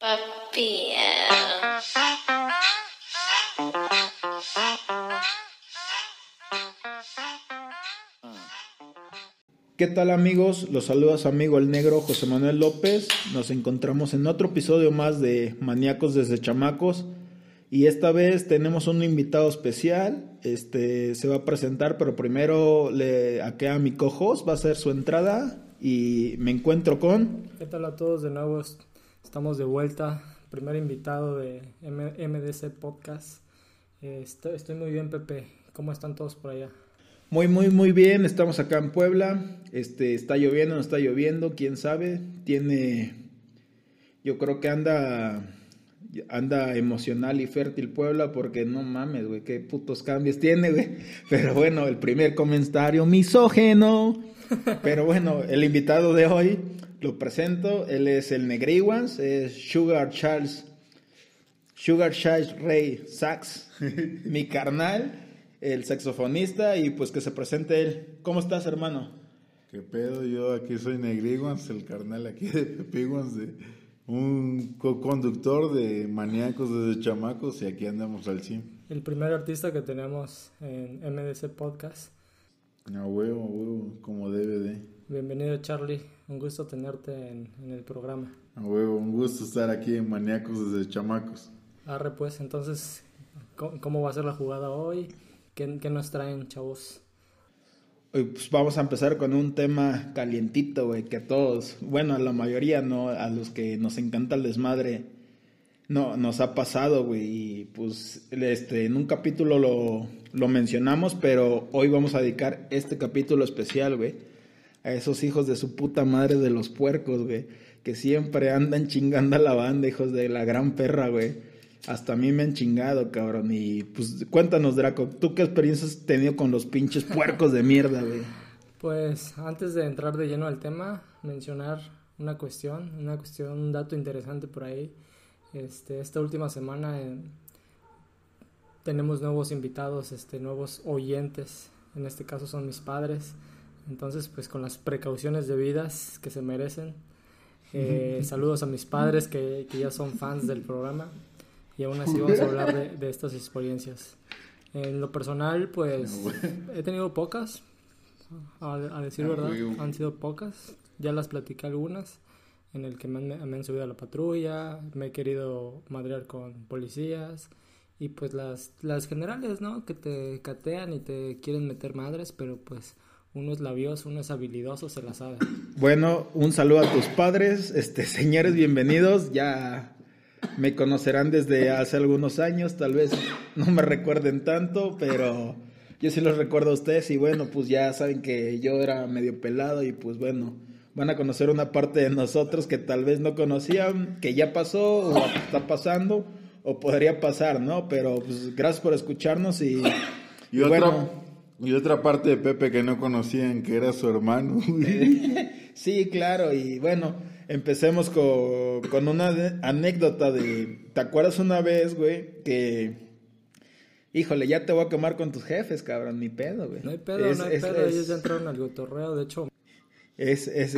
Papi. ¿Qué tal amigos? Los saluda su amigo el negro José Manuel López. Nos encontramos en otro episodio más de Maníacos desde Chamacos. Y esta vez tenemos un invitado especial. Este se va a presentar, pero primero le a mi cojos va a hacer su entrada y me encuentro con. ¿Qué tal a todos de nuevo? Estamos de vuelta. Primer invitado de MDC Podcast. Eh, estoy, muy bien, Pepe. ¿Cómo están todos por allá? Muy, muy, muy bien. Estamos acá en Puebla. Este, está lloviendo, no está lloviendo, quién sabe. Tiene, yo creo que anda, anda emocional y fértil Puebla porque no mames, güey, qué putos cambios tiene, güey. Pero bueno, el primer comentario misógeno. Pero bueno, el invitado de hoy lo presento. Él es el Negriguans, es Sugar Charles, Sugar Charles Ray Sax, mi carnal el saxofonista, y pues que se presente él. ¿Cómo estás, hermano? ¿Qué pedo? Yo aquí soy Negriguans, el carnal aquí de Pepiguans, de un co-conductor de maníacos desde chamacos, y aquí andamos al 100. El primer artista que tenemos en MDC Podcast. A huevo, a huevo, como debe de. Bienvenido, Charlie. Un gusto tenerte en, en el programa. A huevo, un gusto estar aquí en Maníacos desde chamacos. Arre, pues, entonces, ¿cómo va a ser la jugada hoy? ¿Qué, nos traen, chavos? Pues vamos a empezar con un tema calientito, güey, que a todos, bueno, a la mayoría, ¿no? A los que nos encanta el desmadre, no, nos ha pasado, güey, y pues este, en un capítulo lo, lo mencionamos, pero hoy vamos a dedicar este capítulo especial, güey, a esos hijos de su puta madre de los puercos, güey, que siempre andan chingando a la banda, hijos de la gran perra, güey hasta a mí me han chingado, cabrón. Y pues cuéntanos, Draco, ¿tú qué experiencias has tenido con los pinches puercos de mierda, güey? Pues antes de entrar de lleno al tema, mencionar una cuestión, una cuestión, un dato interesante por ahí. Este, esta última semana eh, tenemos nuevos invitados, este, nuevos oyentes. En este caso son mis padres. Entonces, pues con las precauciones debidas que se merecen. Eh, saludos a mis padres que, que ya son fans del programa y aún así vamos a hablar de, estas experiencias. En lo personal, pues he tenido pocas, a, decir ah, verdad, han sido pocas, ya las platicé algunas, en el que me han, subido a la patrulla, me he querido madrear con policías y pues las, las generales, ¿no? Que te catean y te quieren meter madres, pero pues uno es labioso, uno es habilidoso, se la sabe. Bueno, un saludo a tus padres, este señores, bienvenidos, ya me conocerán desde hace algunos años, tal vez no me recuerden tanto, pero yo sí los recuerdo a ustedes y bueno, pues ya saben que yo era medio pelado y pues bueno, van a conocer una parte de nosotros que tal vez no conocían, que ya pasó o está pasando o podría pasar, ¿no? Pero pues gracias por escucharnos y, y, bueno. Y otra parte de Pepe que no conocían, que era su hermano. sí, claro, y bueno Empecemos con, con una anécdota de. ¿Te acuerdas una vez, güey? Que. Híjole, ya te voy a quemar con tus jefes, cabrón. Ni pedo, güey. No hay pedo, no hay pedo. Ellos ya entraron al gotorreo, de hecho. Es, es,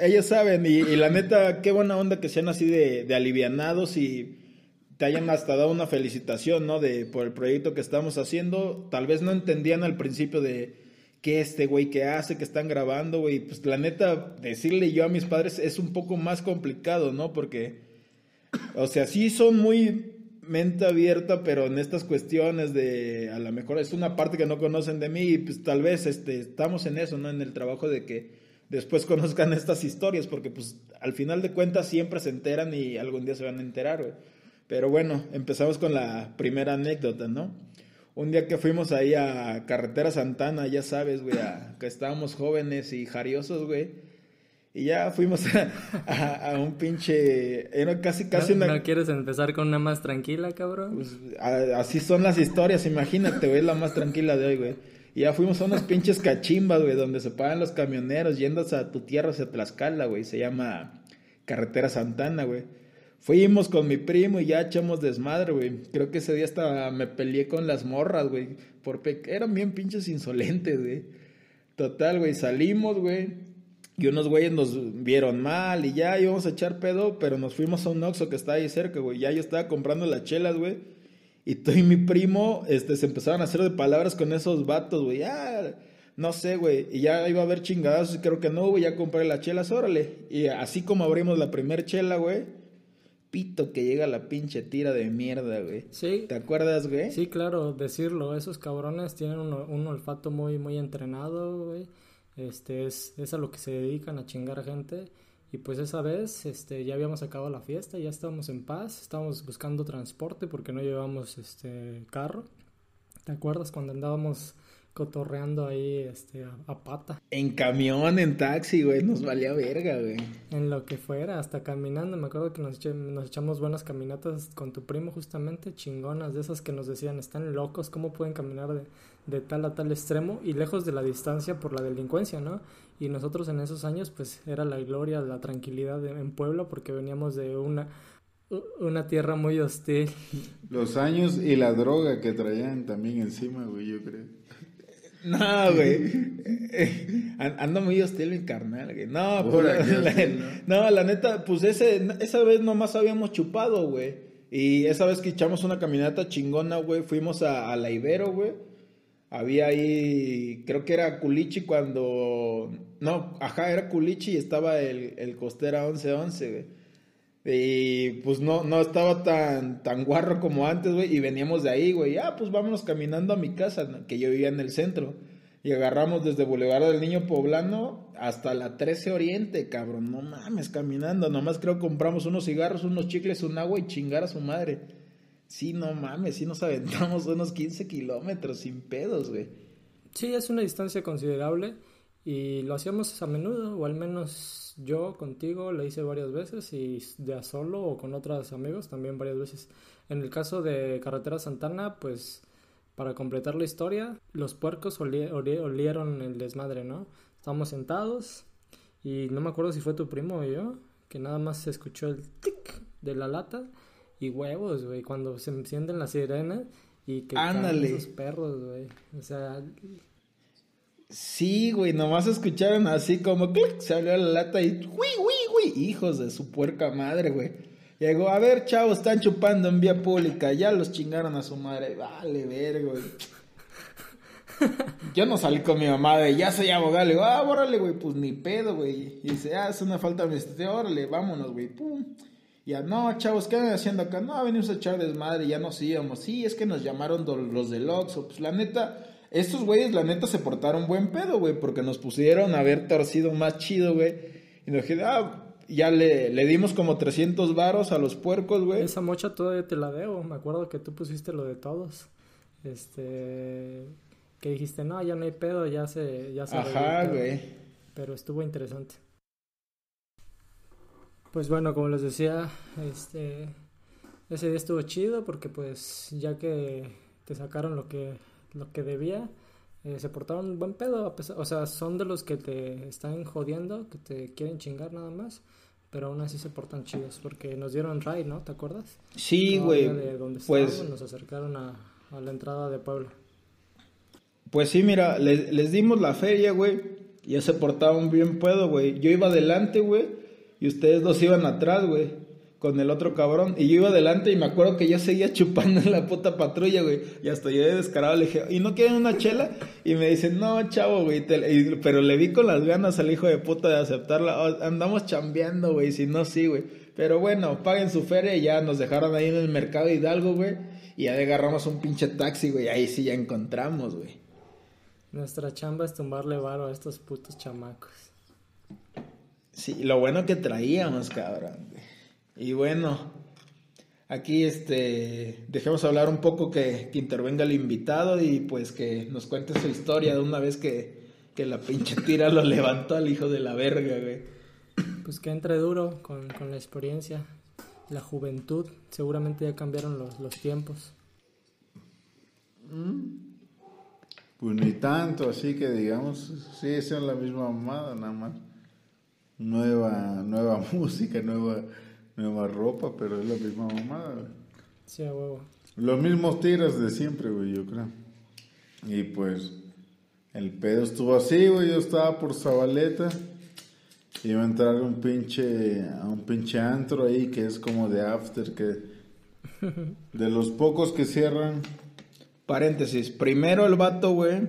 ellos saben, y, la neta, qué buena onda que sean así de, de alivianados y te hayan hasta dado una felicitación, ¿no? De, por el proyecto que estamos haciendo. Tal vez no entendían al principio de ¿qué este güey que hace, que están grabando, güey? Pues la neta, decirle yo a mis padres es un poco más complicado, ¿no? Porque, o sea, sí son muy mente abierta, pero en estas cuestiones de, a lo mejor es una parte que no conocen de mí y pues tal vez este, estamos en eso, ¿no? En el trabajo de que después conozcan estas historias, porque pues al final de cuentas siempre se enteran y algún día se van a enterar, güey. Pero bueno, empezamos con la primera anécdota, ¿no? Un día que fuimos ahí a Carretera Santana, ya sabes, güey, que estábamos jóvenes y jariosos, güey. Y ya fuimos a, a, un pinche. Era casi, casi ¿No, una. ¿No quieres empezar con una más tranquila, cabrón? Pues, a- así son las historias, imagínate, güey, es la más tranquila de hoy, güey. Y ya fuimos a unas pinches cachimbas, güey, donde se pagan los camioneros yendo a tu tierra, hacia Tlaxcala, güey. Se llama Carretera Santana, güey. Fuimos con mi primo y ya echamos desmadre, güey. Creo que ese día hasta me peleé con las morras, güey. Por pe- Eran bien pinches insolentes, güey. Total, güey, salimos, güey. Y unos güeyes nos vieron mal y ya íbamos a echar pedo, pero nos fuimos a un Oxxo que está ahí cerca, güey. Ya yo estaba comprando las chelas, güey. Y tú y mi primo, este, se empezaron a hacer de palabras con esos vatos, güey. Ya, no sé, güey. Y ya iba a haber chingadas y creo que no, güey. Ya compré las chelas, órale. Y así como abrimos la primer chela, güey. Pito que llega la pinche tira de mierda, güey. Sí. ¿Te acuerdas, güey? Sí, claro, decirlo. Esos cabrones tienen un, un olfato muy, muy entrenado, güey. Este, es, es a lo que se dedican a chingar gente. Y pues esa vez, este, ya habíamos acabado la fiesta, ya estábamos en paz, estábamos buscando transporte porque no llevábamos, este, carro. ¿Te acuerdas cuando andábamos cotorreando ahí, este, a, a pata? En camión, en taxi, güey. Nos valía verga, güey. En lo que fuera, hasta caminando. Me acuerdo que nos, eche- nos echamos buenas caminatas con tu primo, justamente, chingonas, de esas que nos decían, están locos, ¿cómo pueden caminar de, de tal a tal extremo? Y lejos de la distancia por la delincuencia, ¿no? Y nosotros en esos años, pues era la gloria, la tranquilidad de- en Puebla, porque veníamos de una, una tierra muy hostil. Los años y la droga que traían también encima, güey, yo creo. No, güey. Eh, an- Ando muy hostil mi carnal, güey. No, la, hostil, no, la neta, pues ese, esa vez nomás habíamos chupado, güey. Y esa vez que echamos una caminata chingona, güey, fuimos a, a la Ibero, güey. Había ahí, creo que era Culichi cuando... No, ajá, era Culichi y estaba el, el Costera 1111, güey. Y pues no, no estaba tan, tan guarro como antes, güey. Y veníamos de ahí, güey. Ah, pues vámonos caminando a mi casa, que yo vivía en el centro. Y agarramos desde Boulevard del Niño Poblano hasta la 13 Oriente, cabrón. No mames, caminando. Nomás creo compramos unos cigarros, unos chicles, un agua y chingar a su madre. Sí, no mames, sí nos aventamos unos 15 kilómetros sin pedos, güey. Sí, es una distancia considerable y lo hacíamos a menudo, o al menos yo contigo lo hice varias veces y de a solo o con otros amigos también varias veces. En el caso de Carretera Santana, pues para completar la historia, los puercos oli- oli- olieron el desmadre, ¿no? Estábamos sentados y no me acuerdo si fue tu primo o yo, que nada más se escuchó el tic de la lata y huevos, güey, cuando se encienden las sirenas y que caen esos perros, güey. O sea, Sí, güey, nomás escucharon así como clic, salió la lata y ¡Uy, uy, uy! Hijos de su puerca madre, güey. Llegó, a ver, chavos, están chupando en vía pública, ya los chingaron a su madre. Vale, verga, güey. Yo no salí con mi mamá de ya soy abogado, le digo, ah, bórrale, güey, pues ni pedo, güey. Y dice, ah, es una falta administrativa, órale, vámonos, güey, pum. Ya, no, chavos, ¿qué andan haciendo acá? No, venimos a echar desmadre, ya nos íbamos. Sí, es que nos llamaron los del Oxxo. Pues la neta, estos güeyes, la neta, se portaron buen pedo, güey, porque nos pusieron a haber torcido más chido, güey. Y nos dije, ah, ya le, le dimos como 300 varos a los puercos, güey. Esa mocha todavía te la debo. Me acuerdo que tú pusiste lo de todos. Este. Que dijiste, no, ya no hay pedo, ya se. Ya se Ajá, arregló". güey. Pero estuvo interesante. Pues bueno, como les decía, este. Ese día estuvo chido porque, pues, ya que te sacaron lo que, lo que debía, eh, se portaron buen pedo. a pesar- o sea, son de los que te están jodiendo, que te quieren chingar nada más. Pero aún así se portan chidos porque nos dieron ride, ¿no? ¿Te acuerdas? Sí, güey. Pues, nos acercaron a, a la entrada de Puebla. Pues sí, mira, les, les dimos la feria, güey. Ya se portaban bien pedo, güey. Yo iba adelante, güey. Y ustedes dos iban atrás, güey. Con el otro cabrón. Y yo iba adelante y me acuerdo que yo seguía chupando en la puta patrulla, güey. Y hasta yo de descarado le dije, ¿y no quieren una chela? Y me dicen, no, chavo, güey. y- pero le vi con las ganas al hijo de puta de aceptarla. Oh, andamos chambeando, güey. Si no, sí, güey. Pero bueno, paguen su feria y ya nos dejaron ahí en el mercado Hidalgo, güey. Y ya agarramos un pinche taxi, güey. Ahí sí ya encontramos, güey. Nuestra chamba es tumbarle varo a estos putos chamacos. Sí, lo bueno que traíamos, cabrón. Y bueno, aquí este, dejemos hablar un poco que, que intervenga el invitado y pues que nos cuente su historia de una vez que, que la pinche tira lo levantó al hijo de la verga, güey. Pues que entre duro con, con la experiencia, la juventud, seguramente ya cambiaron los, los tiempos. Pues ni tanto, así que digamos, sí, esa es la misma mamada, nada más. Nueva, nueva música, nueva, nueva ropa, pero es la misma mamada, güey. Sí, a huevo. Los mismos tiras de siempre, güey, yo creo. Y pues, el pedo estuvo así, güey, yo estaba por Zabaleta. Iba a entrar a un pinche, a un pinche antro ahí que es como de after, que de los pocos que cierran Paréntesis. Primero el vato, güey,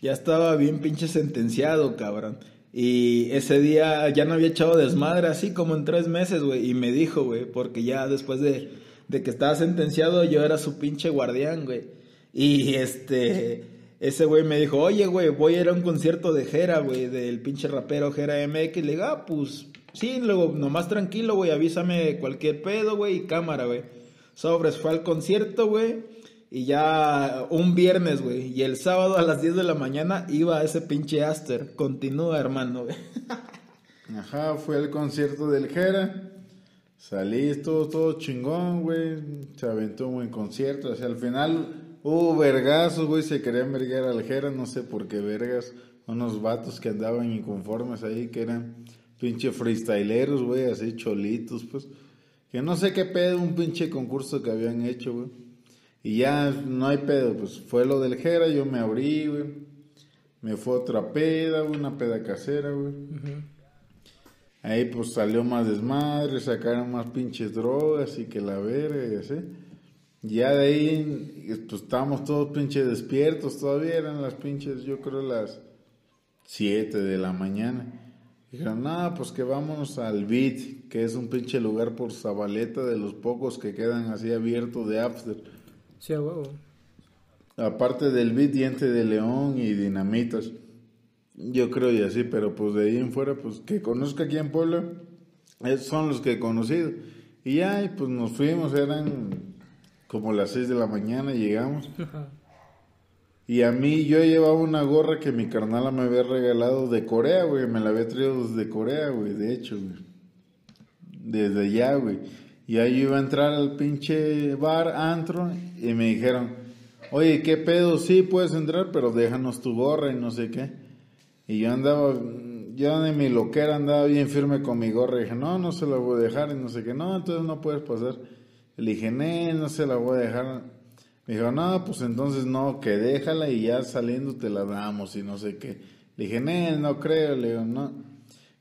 ya estaba bien pinche sentenciado, cabrón. Y ese día ya no había echado desmadre así como en tres meses, güey. Y me dijo, güey, porque ya después de, de que estaba sentenciado yo era su pinche guardián, güey. Y este, ese güey me dijo, oye, güey, voy a ir a un concierto de Jera, güey, del pinche rapero Jera MX. Le digo, ah, pues sí, luego nomás tranquilo, güey, avísame cualquier pedo, güey, y cámara, güey. Sobres, fue al concierto, güey. Y ya un viernes, güey. Y el sábado a las 10 de la mañana iba a ese pinche Aster. Continúa, hermano, güey. Ajá, fue al concierto del Jera. Salí, estuvo todo chingón, güey. Se aventó un buen concierto. O sea, al final hubo vergazos, güey. Se querían vergar al Jera, no sé por qué vergas. Unos vatos que andaban inconformes ahí, que eran pinche freestyleros, güey, así cholitos, pues. Que no sé qué pedo, un pinche concurso que habían hecho, güey. Y ya no hay pedo, pues fue lo del Jera, yo me abrí, güey. Me fue otra peda, güey, una peda casera, güey. Ahí pues salió más desmadre, sacaron más pinches drogas y que la verga y así. Ya de ahí, pues estábamos todos pinches despiertos, todavía eran las pinches, yo creo las 7 de la mañana. Dijeron, no, pues que vámonos al Beat, que es un pinche lugar por Zabaleta de los pocos que quedan así abiertos de after. Sí, a huevo. Aparte del Beat, Diente de León y Dinamitas. Yo creo y así, pero pues de ahí en fuera, pues que conozca aquí en Puebla, esos son los que he conocido. Y ya, y pues nos fuimos, eran como las 6 de la mañana, llegamos. Y a mí yo llevaba una gorra que mi carnala me había regalado de Corea, güey. Me la había traído desde Corea, güey, de hecho, güey. Desde allá, güey. Y ahí iba a entrar al pinche bar, antro, y me dijeron, oye, ¿qué pedo? Sí, puedes entrar, pero déjanos tu gorra y no sé qué. Y yo andaba, yo de mi loquera andaba bien firme con mi gorra. Y dije, no, no se la voy a dejar y no sé qué. No, entonces no puedes pasar. Le dije, no, no se la voy a dejar. Me dijo, no, pues entonces no, que déjala y ya saliendo te la damos y no sé qué. Le dije, no, no creo, le digo, no.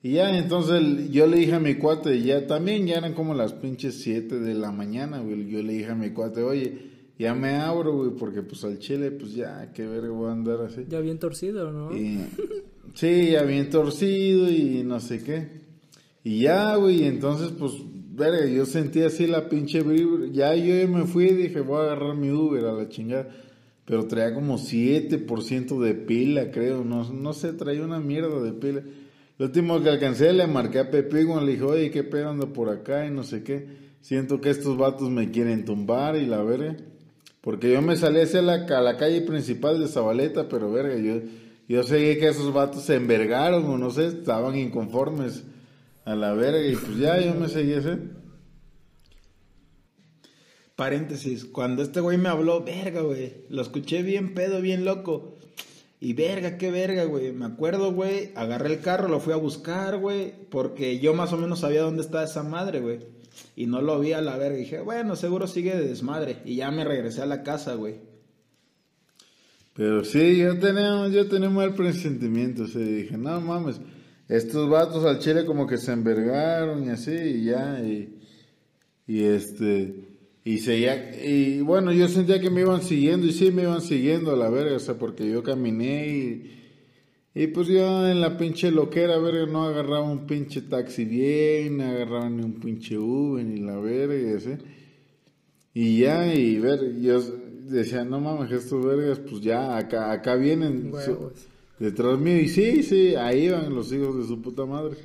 Y ya, entonces yo le dije a mi cuate, ya también ya eran como las pinches 7 de la mañana, güey. Yo le dije a mi cuate, oye, ya me abro, güey, porque pues al chile, pues ya, qué verga voy a andar así. Ya bien torcido, ¿no? Y, sí, ya bien torcido y no sé qué. Y ya, güey, entonces, pues, verga, yo sentí así la pinche vibra. Ya yo me fui y dije, voy a agarrar mi Uber a la chingada. Pero traía como 7% de pila, creo. No, no sé, traía una mierda de pila. Lo último que alcancé le marqué a Pepe y le dije, oye, ¿qué pedo ando por acá? Y no sé qué. Siento que estos vatos me quieren tumbar y la verga. Porque yo me salí hacia la, a la calle principal de Zabaleta, pero verga, yo, yo sé que esos vatos se envergaron o no sé, estaban inconformes a la verga y pues ya yo me seguí ese. Paréntesis, cuando este güey me habló, verga, güey, lo escuché bien pedo, bien loco. Y verga, qué verga, güey. Me acuerdo, güey, agarré el carro, lo fui a buscar, güey, porque yo más o menos sabía dónde estaba esa madre, güey. Y no lo vi a la verga. Dije, bueno, seguro sigue de desmadre. Y ya me regresé a la casa, güey. Pero sí, yo tenía, yo tenía mal presentimiento. O dije, no mames, estos vatos al chile como que se envergaron y así, y ya, y, y este, y seguía, y bueno, yo sentía que me iban siguiendo, y sí me iban siguiendo a la verga, o sea, porque yo caminé y, y pues yo en la pinche loquera, verga, no agarraba un pinche taxi bien, no agarraba ni un pinche Uber, ni la verga, y así. Y ya, y ver, yo decía, no mames, estos vergas, pues ya, acá, acá vienen su- detrás mío. Y sí, sí, ahí van los hijos de su puta madre.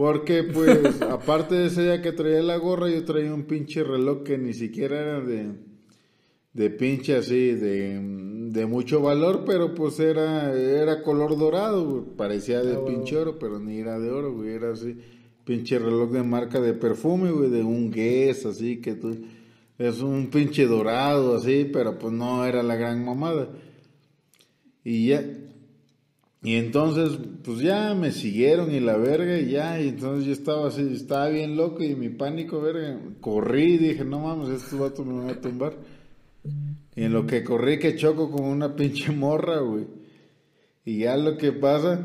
Porque, pues, aparte de ese día que traía la gorra, yo traía un pinche reloj que ni siquiera era de, de pinche así, de, de mucho valor, pero pues era, era color dorado, güey. Parecía de bueno. pinche oro, pero ni era de oro, güey. Era así, pinche reloj de marca de perfume, güey, de un Guess, así que tú... Es un pinche dorado, así, pero pues no era la gran mamada. Y ya... Y entonces, pues ya me siguieron y la verga, y ya, y entonces yo estaba así, estaba bien loco y mi pánico, verga, corrí y dije, no mames, estos vatos me van a tumbar. Y en lo que corrí que choco con una pinche morra, güey. Y ya lo que pasa,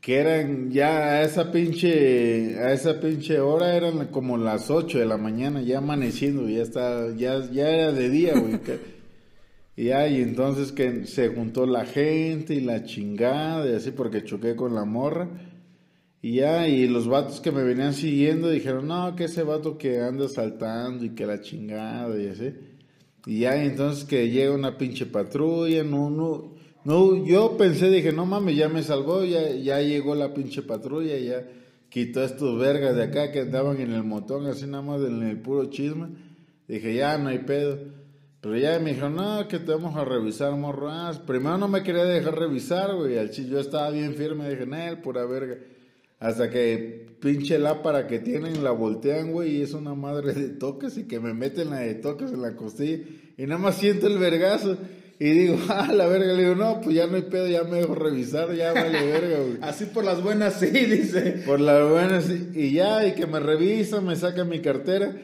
que eran ya a esa pinche, a esa pinche hora eran como las 8 de la mañana, ya amaneciendo, ya está, ya, ya era de día, güey. Y y entonces que se juntó la gente y la chingada y así porque choqué con la morra. Y ya, y los vatos que me venían siguiendo dijeron, no, que ese vato que anda saltando y que la chingada y así. Y ya, entonces que llega una pinche patrulla, no, no, no, yo pensé, dije, no mames, ya me salvó, ya, ya llegó la pinche patrulla, ya quitó estos vergas de acá que andaban en el montón, así nada más en el puro chisme. Dije, ya, no hay pedo. Pero ya me dijeron, no, que te vamos a revisar, morro. Ah, primero no me quería dejar revisar, güey. Al estaba bien firme, dije, Nel, pura verga. Hasta que pinche lámpara que tienen la voltean, güey, y es una madre de toques y que me meten la de toques en la costilla. Y nada más siento el vergazo. Y digo, ah, la verga. Le digo, no, pues ya no hay pedo, ya me dejo revisar, ya vale verga, güey. Así por las buenas, sí, dice. Por la buena, sí. y ya, y que me revisa, me saca mi cartera.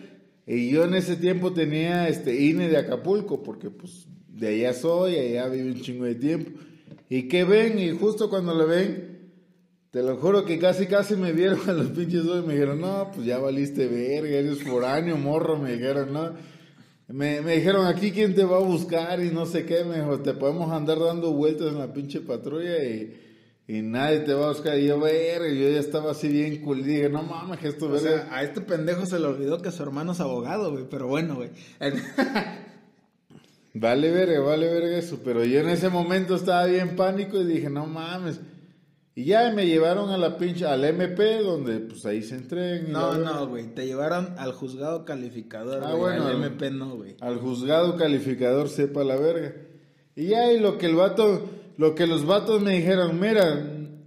Y yo en ese tiempo tenía este INE de Acapulco, porque pues de allá soy, allá viví un chingo de tiempo. Y que ven, y justo cuando le ven, te lo juro que casi casi me vieron a los pinches dos y me dijeron, no, pues ya valiste verga, eres foráneo, morro, me dijeron, no. Me, me dijeron, aquí quién te va a buscar y no sé qué, me dijo, te podemos andar dando vueltas en la pinche patrulla y, y nadie te va a buscar. Y yo, verga, yo ya estaba así bien cool, dije, no mames, que esto, O verga. sea, a este pendejo se le olvidó que su hermano es abogado, güey. Pero bueno, güey. Vale verga, vale verga eso, pero yo en ese momento estaba bien pánico y dije, no mames. Y ya me llevaron a la pinche, al MP, donde pues ahí se entregan. y No, no, güey. Te llevaron al juzgado calificador. Ah, bueno. Al MP no, güey. Al juzgado calificador sepa la verga. Y ya, y lo que el vato, lo que los vatos me dijeron, mira,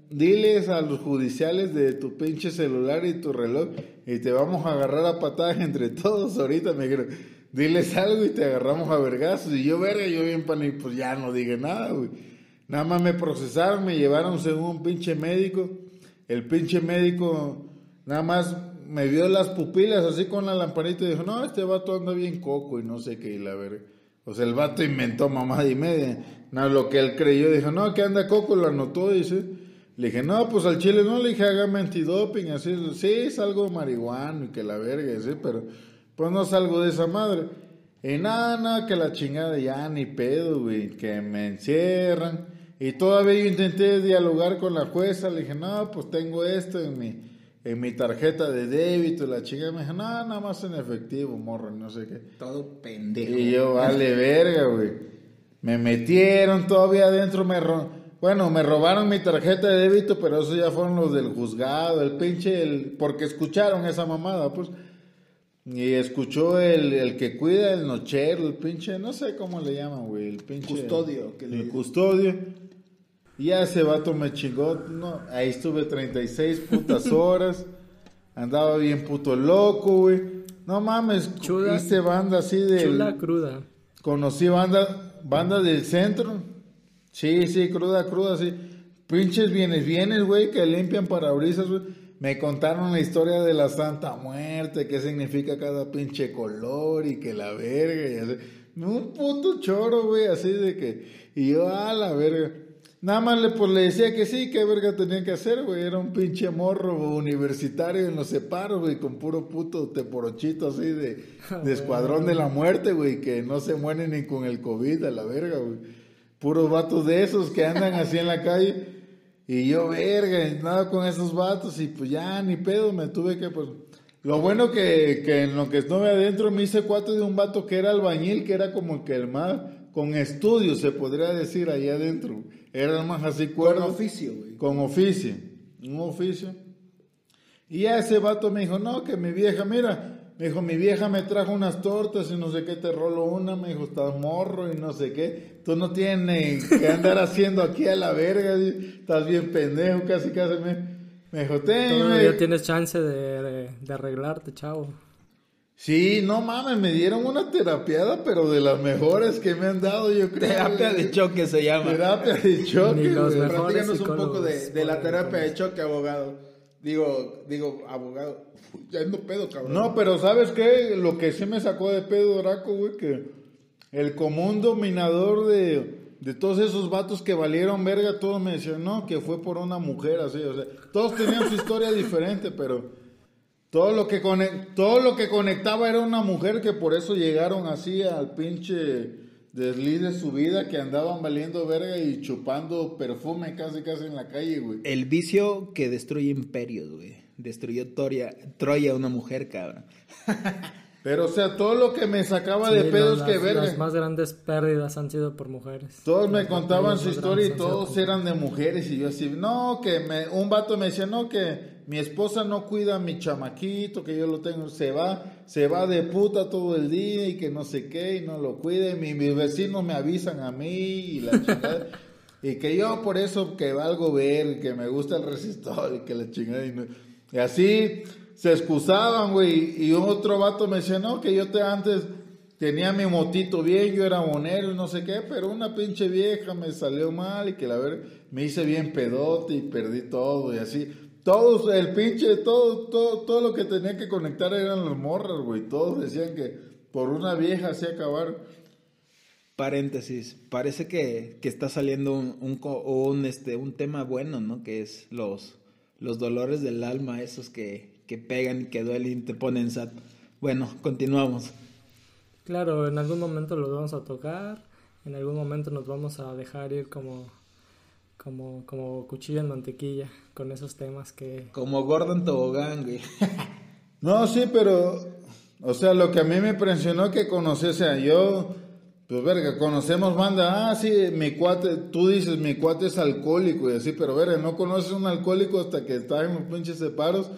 diles a los judiciales de tu pinche celular y tu reloj y te vamos a agarrar a patadas entre todos ahorita, me dijeron, diles algo y te agarramos a vergazos. Y yo, verga, yo bien pánico, pues ya no dije nada, güey. Nada más me procesaron, me llevaron según un pinche médico. El pinche médico nada más me vio las pupilas así con la lamparita y dijo, no, este vato anda bien coco y no sé qué, y la verga. O sea, el vato inventó mamada y media. No, lo que él creyó, dijo, no, que anda coco, lo anotó, dice. Le dije, no, pues al chile no, le dije, haga antidoping, así, sí, salgo marihuano y que la verga, sí, pero pues no salgo de esa madre. Y nada, nada, que la chingada, ya ni pedo, güey, que me encierran. Y todavía yo intenté dialogar con la jueza, le dije, no, pues tengo esto en mi, en mi tarjeta de débito, y la chingada me dijo, no, nada más en efectivo, morro, no sé qué. Todo pendejo. Y yo, vale, verga, güey. Me metieron todavía adentro, me ro- bueno, me robaron mi tarjeta de débito, pero eso ya fueron los del juzgado, el pinche, el, porque escucharon esa mamada, pues. Y escuchó el, el que cuida el nochero, el pinche, no sé cómo le llaman, güey, el pinche. Custodio, que le el custodio. Y ya ese vato me chingó, no, ahí estuve 36 putas horas. Andaba bien puto loco, güey. No mames, Chula. hice banda así de... Chula cruda. Conocí banda, banda del centro. Sí, sí, cruda, cruda, sí. Pinches bienes, bienes, güey, que limpian parabrisas, güey. Me contaron la historia de la Santa Muerte, qué significa cada pinche color y que la verga y así. Un puto choro, güey, así de que... Y yo, a la verga. Nada más le, pues, le decía que sí, qué verga tenía que hacer, güey. Era un pinche morro universitario en los separos, güey, con puro puto teporochito así de, de escuadrón de la muerte, güey, que no se mueren ni con el COVID a la verga, güey. Puros vatos de esos que andan así en la calle. Y yo, verga, nada con esos vatos. Y pues ya, ni pedo, me tuve que, pues. Lo bueno que, que en lo que estuve adentro me hice cuatro de un vato que era albañil, que era como que el más, con estudios, se podría decir, ahí adentro. El más así Con cuerdo. oficio, güey. Con oficio, un oficio. Y ya ese vato me dijo, no, que mi vieja, mira, Me dijo, mi vieja me trajo unas tortas y no sé qué, te rolo una. Me dijo, estás morro y no sé qué. Tú no tienes que andar haciendo aquí a la verga. Estás bien pendejo, casi casi me, me dijo, ten. Todavía tienes chance de, de, de arreglarte, chavo. Sí, no mames, me dieron una terapiada, pero de las mejores que me han dado, yo creo. Terapia de choque se llama. Terapia de choque. Platícanos un poco de, de la terapia de choque, abogado. Digo, digo, abogado. Uy, Ya ando pedo, cabrón. No, pero ¿sabes qué? Lo que sí me sacó de pedo, Draco, güey, que el común dominador de, de todos esos vatos que valieron verga, todos me decían, no, que fue por una mujer, así, o sea, todos tenían su historia diferente, pero todo lo que todo lo que conectaba era una mujer que por eso llegaron así al pinche desliz de su vida, que andaban valiendo verga y chupando perfume casi casi en la calle, güey. El vicio que destruye imperios, güey. Destruyó Troya, Troya una mujer, cabrón. Pero, o sea, todo lo que me sacaba Sí, de pedos que verga. las más grandes pérdidas han sido por mujeres. Todos me contaban su historia y todos eran de mujeres y yo así, no, que me, un vato me decía, no, que mi esposa no cuida a mi chamaquito, que yo lo tengo, se va, se va de puta todo el día y que no sé qué y no lo cuide, mi- mis vecinos me avisan a mí y la chingada. Y que yo por eso que valgo ver, que me gusta el resistor y que la chingada. Y, así se excusaban, güey. Y otro vato me decía, no, que yo te antes tenía mi motito bien, yo era monero y no sé qué, pero una pinche vieja me salió mal y que la ver, me hice bien pedote y perdí todo y así. Todos, el pinche, todo, todo, todo lo que tenía que conectar eran las morras, güey. Todos decían que por una vieja así acabar. Paréntesis, parece que, que está saliendo un, un, este, un tema bueno, ¿no? Que es los, los dolores del alma, esos que, que pegan y que duelen y te ponen sad. Bueno, continuamos. Claro, en algún momento los vamos a tocar, en algún momento nos vamos a dejar ir como, como, como cuchillo en mantequilla con esos temas que... Como Gordon Tobogán, güey. No, sí, pero, o sea, lo que a mí me impresionó que conocí, o sea, yo, pues verga, conocemos banda, ah, sí, mi cuate, tú dices, mi cuate es alcohólico y así, pero verga, no conoces un alcohólico hasta que está en los pinches separos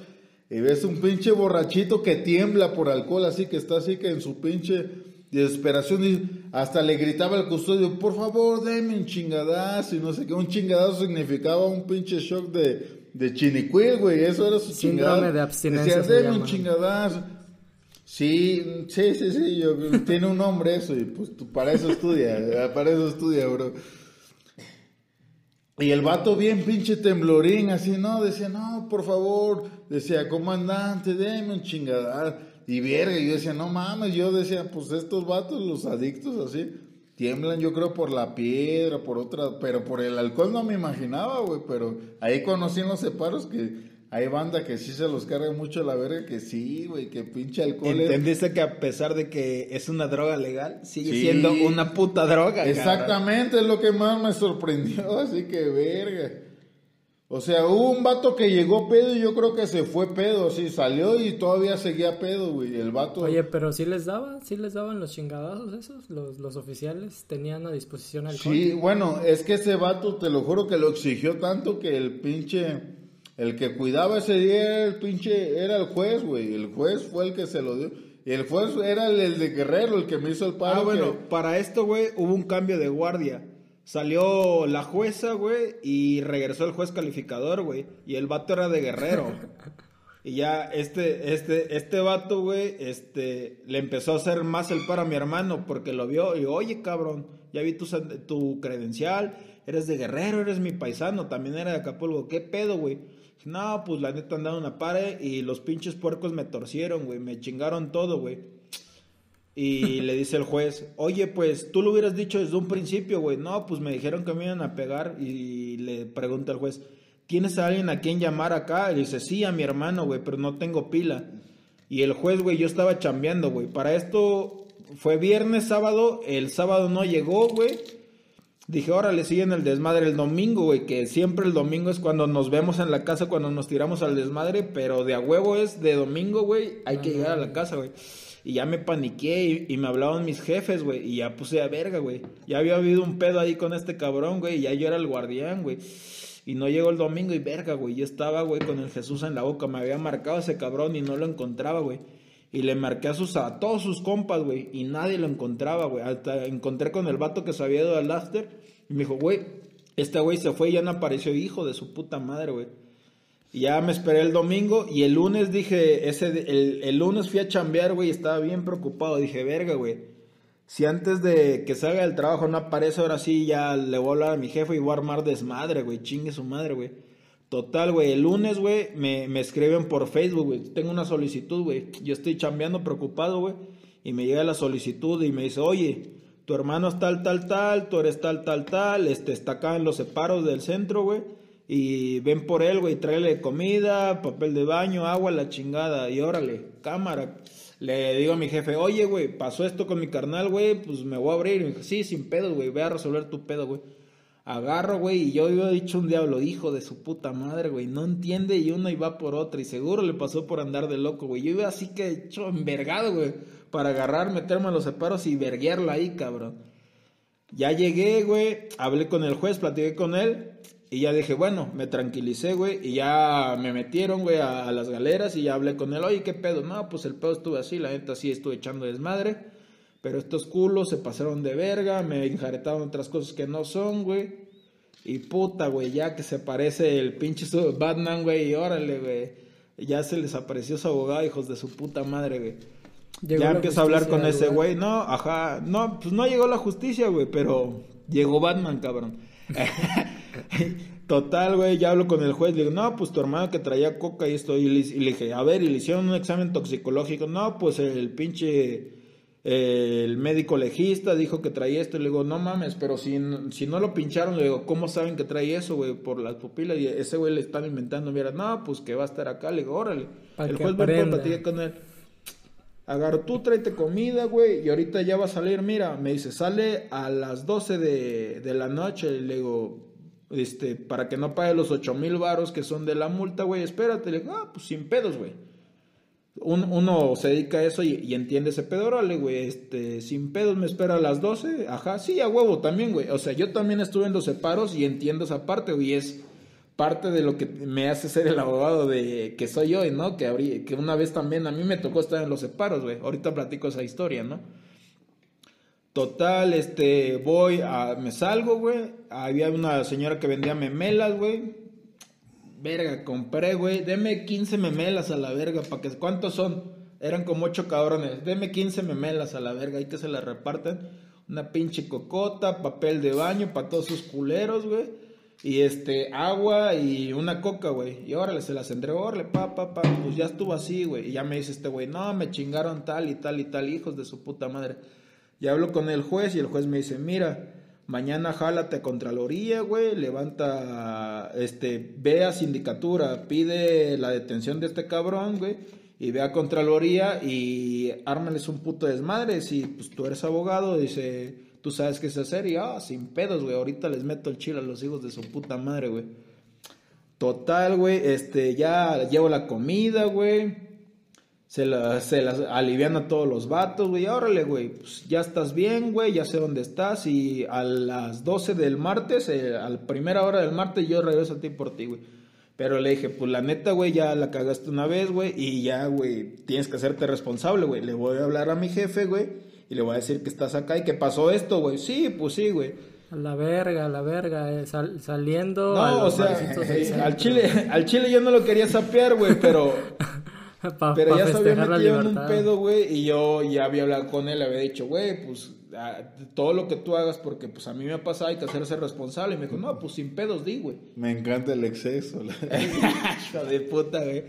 y ves un pinche borrachito que tiembla por alcohol, así que está así que en su pinche desesperación, y hasta le gritaba al custodio, por favor, deme un chingadazo y no sé qué, un chingadazo significaba un pinche shock de, de chinicuil, güey, eso era su Síndrome chingadazo. de abstinencia Decía, deme un llama". chingadazo. Sí, sí, sí, sí, yo, tiene un nombre eso y pues tú para eso estudia, para eso estudia, bro. Y el vato bien pinche temblorín, así, no, decía, no, por favor, decía, comandante, deme un chingadar. Y verga, yo decía, no mames, yo decía, pues estos vatos, los adictos así, tiemblan yo creo por la piedra, por otra, pero por el alcohol no me imaginaba, güey, pero ahí conocí en los separos que hay banda que sí se los carga mucho la verga, que sí, güey, que pinche alcohol es- ¿Entendiste que a pesar de que es una droga legal, sigue Sí. siendo una puta droga? cabrón? Exactamente, es lo que más me sorprendió, así que verga. O sea, hubo un vato que llegó pedo y yo creo que se fue pedo, así salió y todavía seguía pedo, güey. El vato. Oye, pero sí les daba, sí les daban los chingadazos esos, los, los oficiales tenían a disposición alcohol. Sí, bueno, es que ese vato, te lo juro que lo exigió tanto que el pinche, el que cuidaba ese día era el pinche, era el juez, güey. El juez fue el que se lo dio. Y el juez era el, el de Guerrero, el que me hizo el paro. Ah, bueno, que- para esto, güey, hubo un cambio de guardia. Salió la jueza, güey, y regresó el juez calificador, güey. Y el vato era de guerrero. y ya este, este, este vato, güey, este, le empezó a hacer más el para a mi hermano porque lo vio y, oye, cabrón, ya vi tu, tu credencial, eres de guerrero, eres mi paisano, también era de Acapulco. ¿Qué pedo, güey? No, pues la neta andaba una pare y los pinches puercos me torcieron, güey, me chingaron todo, güey. Y le dice el juez, oye, pues tú lo hubieras dicho desde un principio, güey. No, pues me dijeron que me iban a pegar. Y le pregunta el juez, ¿tienes a alguien a quien llamar acá? Y dice, sí, a mi hermano, güey, pero no tengo pila. Y el juez, güey, yo estaba chambeando, güey. Para esto fue viernes, sábado. El sábado no llegó, güey. Dije, órale, siguen el desmadre el domingo, güey, que siempre el domingo es cuando nos vemos en la casa, cuando nos tiramos al desmadre, pero de a huevo es de domingo, güey, hay que llegar a la casa, güey. Y ya me paniqué y, me hablaban mis jefes, güey, y ya puse a verga, güey. Ya había habido un pedo ahí con este cabrón, güey, y ya yo era el guardián, güey. Y no llegó el domingo y verga, güey, yo estaba, güey, con el Jesús en la boca, me había marcado ese cabrón y no lo encontraba, güey. Y le marqué a, sus, a todos sus compas, güey. Y nadie lo encontraba, güey. Hasta encontré con el vato que se había ido al after. Y me dijo, güey, este güey se fue y ya no apareció hijo de su puta madre, güey. Ya me esperé el domingo y el lunes dije, ese, el, el lunes fui a chambear, güey, estaba bien preocupado. Dije, verga, güey. Si antes de que salga del trabajo no aparece, ahora sí ya le voy a hablar a mi jefe y voy a armar desmadre, güey. Chingue su madre, güey. Total, güey. El lunes, güey, me, me escriben por Facebook, güey. Tengo una solicitud, güey. Yo estoy chambeando preocupado, güey. Y me llega la solicitud y me dice, oye, tu hermano es tal, tal, tal, tú eres tal, tal, tal. Este está acá en los separos del centro, güey. Y ven por él, güey, tráele comida, papel de baño, agua, la chingada. Y órale, cámara. Le digo a mi jefe, oye, güey, pasó esto con mi carnal, güey, pues me voy a abrir. Y me sí, sin pedo, güey, ve a resolver tu pedo, güey. Agarro, güey, y yo había dicho un diablo, hijo de su puta madre, güey, no entiende y uno iba por otra. Y seguro le pasó por andar de loco, güey. Yo iba así que hecho envergado, güey, para agarrar, meterme a los separos y verguearla ahí, cabrón. Ya llegué, güey, hablé con el juez, platiqué con él. Y ya dije, bueno, me tranquilicé, güey, y ya me metieron, güey, a, a, las galeras y ya hablé con él, oye, ¿qué pedo? No, pues el pedo estuve así, la neta sí estuve echando desmadre, pero estos culos se pasaron de verga, me enjaretaron otras cosas que no son, güey. Y puta, güey, ya que se parece el pinche Batman, güey, y órale, güey. Ya se les apareció su abogado, hijos de su puta madre, güey. Ya empiezo a hablar con ese güey, no, ajá, no, pues no llegó la justicia, güey, pero llegó Batman, cabrón. Total, güey, ya hablo con el juez, le digo, no, pues tu hermano que traía coca y esto, y le, y le, dije, a ver, y le hicieron un examen toxicológico, no, pues el pinche, eh, el médico legista dijo que traía esto, y le digo, no mames, pero si, si no lo pincharon, le digo, ¿cómo saben que trae eso, güey? Por las pupilas, y ese güey le están inventando, mira, no, pues que va a estar acá, le digo, órale, el juez me aprenda. platiqué con él. Agarro, tú tráete comida, güey, y ahorita ya va a salir, mira, me dice, sale a las 12 de, de la noche, y le digo, este, para que no pague los ocho mil varos que son de la multa, güey, espérate, le digo, ah, pues sin pedos, güey. Un- uno se dedica a eso y, entiende ese pedo, órale, güey, este, sin pedos me espera a las 12, ajá, sí, a huevo también, güey, o sea, yo también estuve en los separos y entiendo esa parte, güey, es parte de lo que me hace ser el abogado de que soy hoy, ¿no? Que, habría, que una vez también a mí me tocó estar en los separos, güey, ahorita platico esa historia, ¿no? Total, este, voy a, me salgo, güey. Había una señora que vendía memelas, güey. Verga, compré, güey. Deme 15 memelas a la verga, para que, ¿cuántos son? Eran como 8 cabrones. Deme 15 memelas a la verga, ahí que se las reparten. Una pinche cocota, papel de baño para todos sus culeros, güey. Y este, agua y una coca, güey. Y órale, se las entrego, órale, pa, pa, pa. Pues ya estuvo así, güey. Y ya me dice este güey, no, me chingaron tal y tal y tal, hijos de su puta madre. Y hablo con el juez y el juez me dice, mira, mañana jálate a Contraloría, güey, levanta, este, ve a sindicatura, pide la detención de este cabrón, güey, y ve a Contraloría y ármales un puto desmadre. Si pues tú eres abogado, dice, tú sabes qué es hacer y, ah, sin pedos, güey, ahorita les meto el chile a los hijos de su puta madre, güey. Total, güey, este, ya llevo la comida, güey. Se, la, se las alivian a todos los vatos, güey. Órale, güey, pues ya estás bien, güey, ya sé dónde estás. Y a las 12 del martes, eh, a la primera hora del martes, yo regreso a ti por ti, güey. Pero le dije, pues la neta, güey, ya la cagaste una vez, güey. Y ya, güey, tienes que hacerte responsable, güey. Le voy a hablar a mi jefe, güey. Y le voy a decir que estás acá y que pasó esto, güey. Sí, pues sí, güey. A la verga, a la verga, eh, sal- saliendo. No, o sea, al chile, al chile yo no lo quería sapear, güey, pero... Pa- Pero pa ya se había metido en un pedo, güey, y yo ya había hablado con él, le había dicho, güey, pues todo lo que tú hagas, porque pues a mí me ha pasado, hay que hacerse responsable. Y me dijo, no, pues sin pedos, di, güey. Me encanta el exceso. la- Hijo de puta, güey.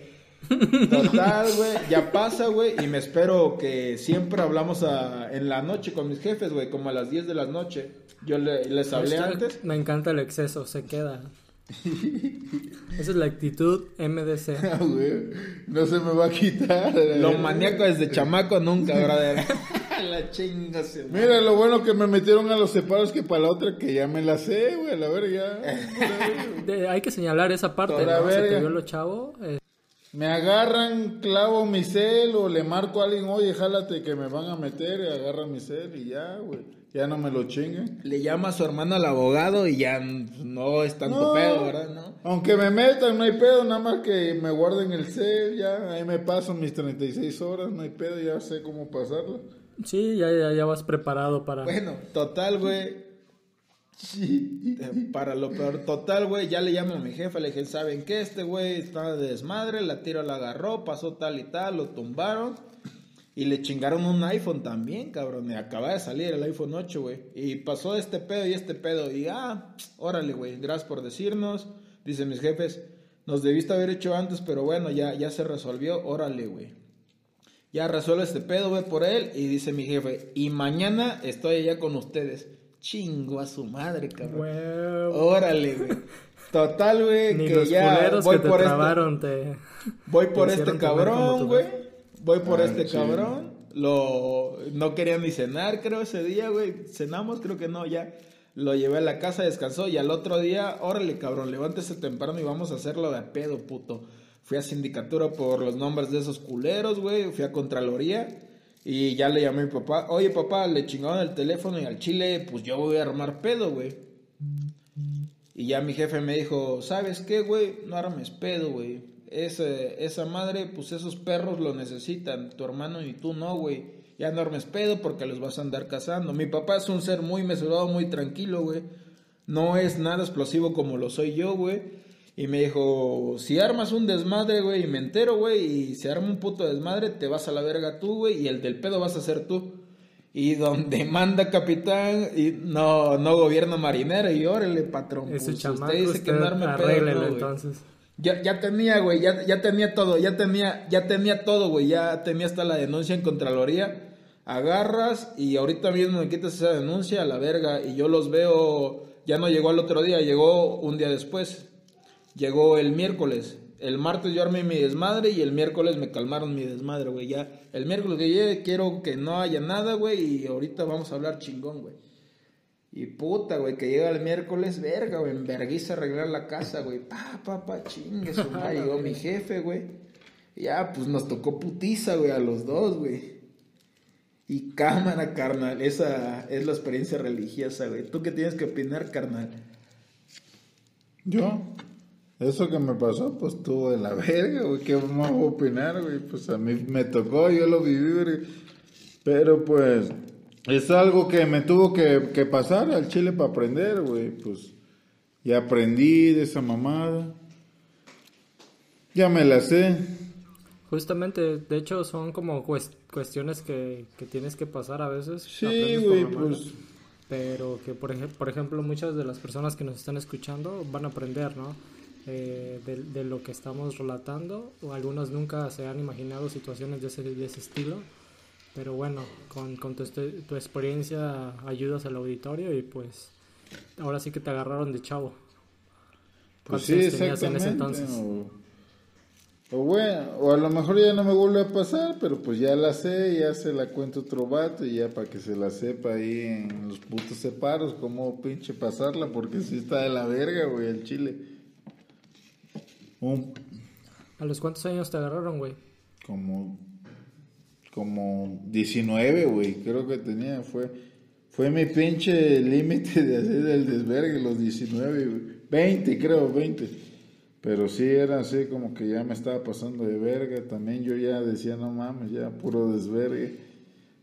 Total, güey, ya pasa, güey, y me espero que siempre hablamos a- en la noche con mis jefes, güey, como a las 10 de la noche. Yo le- les hablé antes. Me encanta el exceso, se queda. Esa es la actitud MDC. Ah, güey, no se me va a quitar. Lo maníaco desde chamaco nunca, brother. la chinga se Mira, lo bueno que me metieron a los separos que para la otra que ya me la sé, güey, a la verga. De- hay que señalar esa parte, ¿no? Se te vio lo chavo. eh, me agarran, clavo mi cel o le marco a alguien, oye, jálate que me van a meter y agarra mi cel y ya, güey. Ya no me lo chinguen. Le llama a su hermano al abogado y ya no es tanto No. pedo, ¿verdad? ¿No? Aunque me metan, no hay pedo, nada más que me guarden el cel, ya, ahí me paso mis 36 horas, no hay pedo, ya sé cómo pasarlo. Sí, ya, ya, ya vas preparado para... Bueno, total, güey. Eh, Para lo peor, total, güey, ya le llamo a mi jefe, le dije, ¿saben qué? Este güey está de desmadre, la tiro la agarró, pasó tal y tal, lo tumbaron y le chingaron un iPhone también, cabrón, y acaba de salir el iPhone 8, güey, y pasó este pedo y este pedo, y ah, órale, güey, gracias por decirnos, dicen mis jefes, nos debiste haber hecho antes, pero bueno, ya, ya se resolvió, órale, güey. Ya resuelve este pedo, güey, por él. Y dice mi jefe, y mañana estoy allá con ustedes. Chingo a su madre, cabrón. Órale, güey. Total, güey, que los ya voy que te por este, te... voy por te este cabrón, güey. Voy por Ah, este sí. cabrón. Lo no quería ni cenar, creo, ese día, güey. Cenamos, creo que no, ya. Lo llevé a la casa, descansó y al otro día, órale, cabrón, levántese temprano y vamos a hacerlo de pedo, puto. Fui a sindicatura por los nombres de esos culeros, güey. Fui a Contraloría y ya le llamé a mi papá. Oye, papá, le chingaron el teléfono y al chile, pues yo voy a armar pedo, güey. Y ya mi jefe me dijo, ¿sabes qué, güey? No armes pedo, güey. Ese- esa madre, pues esos perros lo necesitan. Tu hermano y tú no, güey. Ya no armes pedo porque los vas a andar cazando. Mi papá es un ser muy mesurado, muy tranquilo, güey. No es nada explosivo como lo soy yo, güey. Y me dijo, si armas un desmadre, güey, y me entero, güey, y se arma un puto desmadre, te vas a la verga tú, güey, y el del pedo vas a ser tú. Y donde manda capitán, y no, no gobierna marinero, y órale, patrón. Ese pues, usted dice usted que no arme pedo, no, entonces. Ya, ya tenía, güey, ya, ya tenía todo, ya tenía, ya tenía todo, güey, ya tenía hasta la denuncia en Contraloría. Agarras y ahorita mismo me quitas esa denuncia a la verga y yo los veo, ya no llegó al otro día, llegó un día después. Llegó el miércoles. El martes yo armé mi desmadre y el miércoles me calmaron mi desmadre, güey. Ya el miércoles que quiero que no haya nada, güey, y ahorita vamos a hablar chingón, güey. Y puta, güey, que llega el miércoles, verga, güey, en vergüenza arreglar la casa, güey. Pa, pa, pa, chingue su madre. Llegó mi jefe, güey. Ya, pues nos tocó putiza, güey, a los dos, güey. Y cámara, carnal. Esa es la experiencia religiosa, güey. ¿Tú qué tienes que opinar, carnal? Yo, eso que me pasó, pues estuvo de la verga, güey. ¿Qué más voy a opinar, güey? Pues a mí me tocó, yo lo viví, verga. Pero pues, es algo que me tuvo que, que pasar al chile para aprender, güey. Pues, ya aprendí de esa mamada. Ya me la sé. Justamente, de hecho, son como cues- cuestiones que, que tienes que pasar a veces. Sí, güey, pues. Pero que, por, ej- por ejemplo, muchas de las personas que nos están escuchando van a aprender, ¿no? Eh, de, de lo que estamos relatando. O algunas nunca se han imaginado situaciones de ese, de ese estilo. Pero bueno, con, con tu, este- tu experiencia ayudas al auditorio y pues ahora sí que te agarraron de chavo. Pues ¿Cuántos sí, tenías en exactamente. ese entonces? O, o bueno, o a lo mejor ya no me vuelve a pasar, pero pues ya la sé, ya se la cuento otro vato y ya para que se la sepa ahí en los putos separos, cómo pinche pasarla, porque sí está de la verga, güey, el chile. ¿A los cuántos años te agarraron, güey? como, como 19, güey, creo que tenía, fue, fue mi pinche límite de hacer el desvergue, los 19, güey. 20, creo, 20. Pero sí era así como que ya me estaba pasando de verga, también yo ya decía, no mames, ya puro desvergue.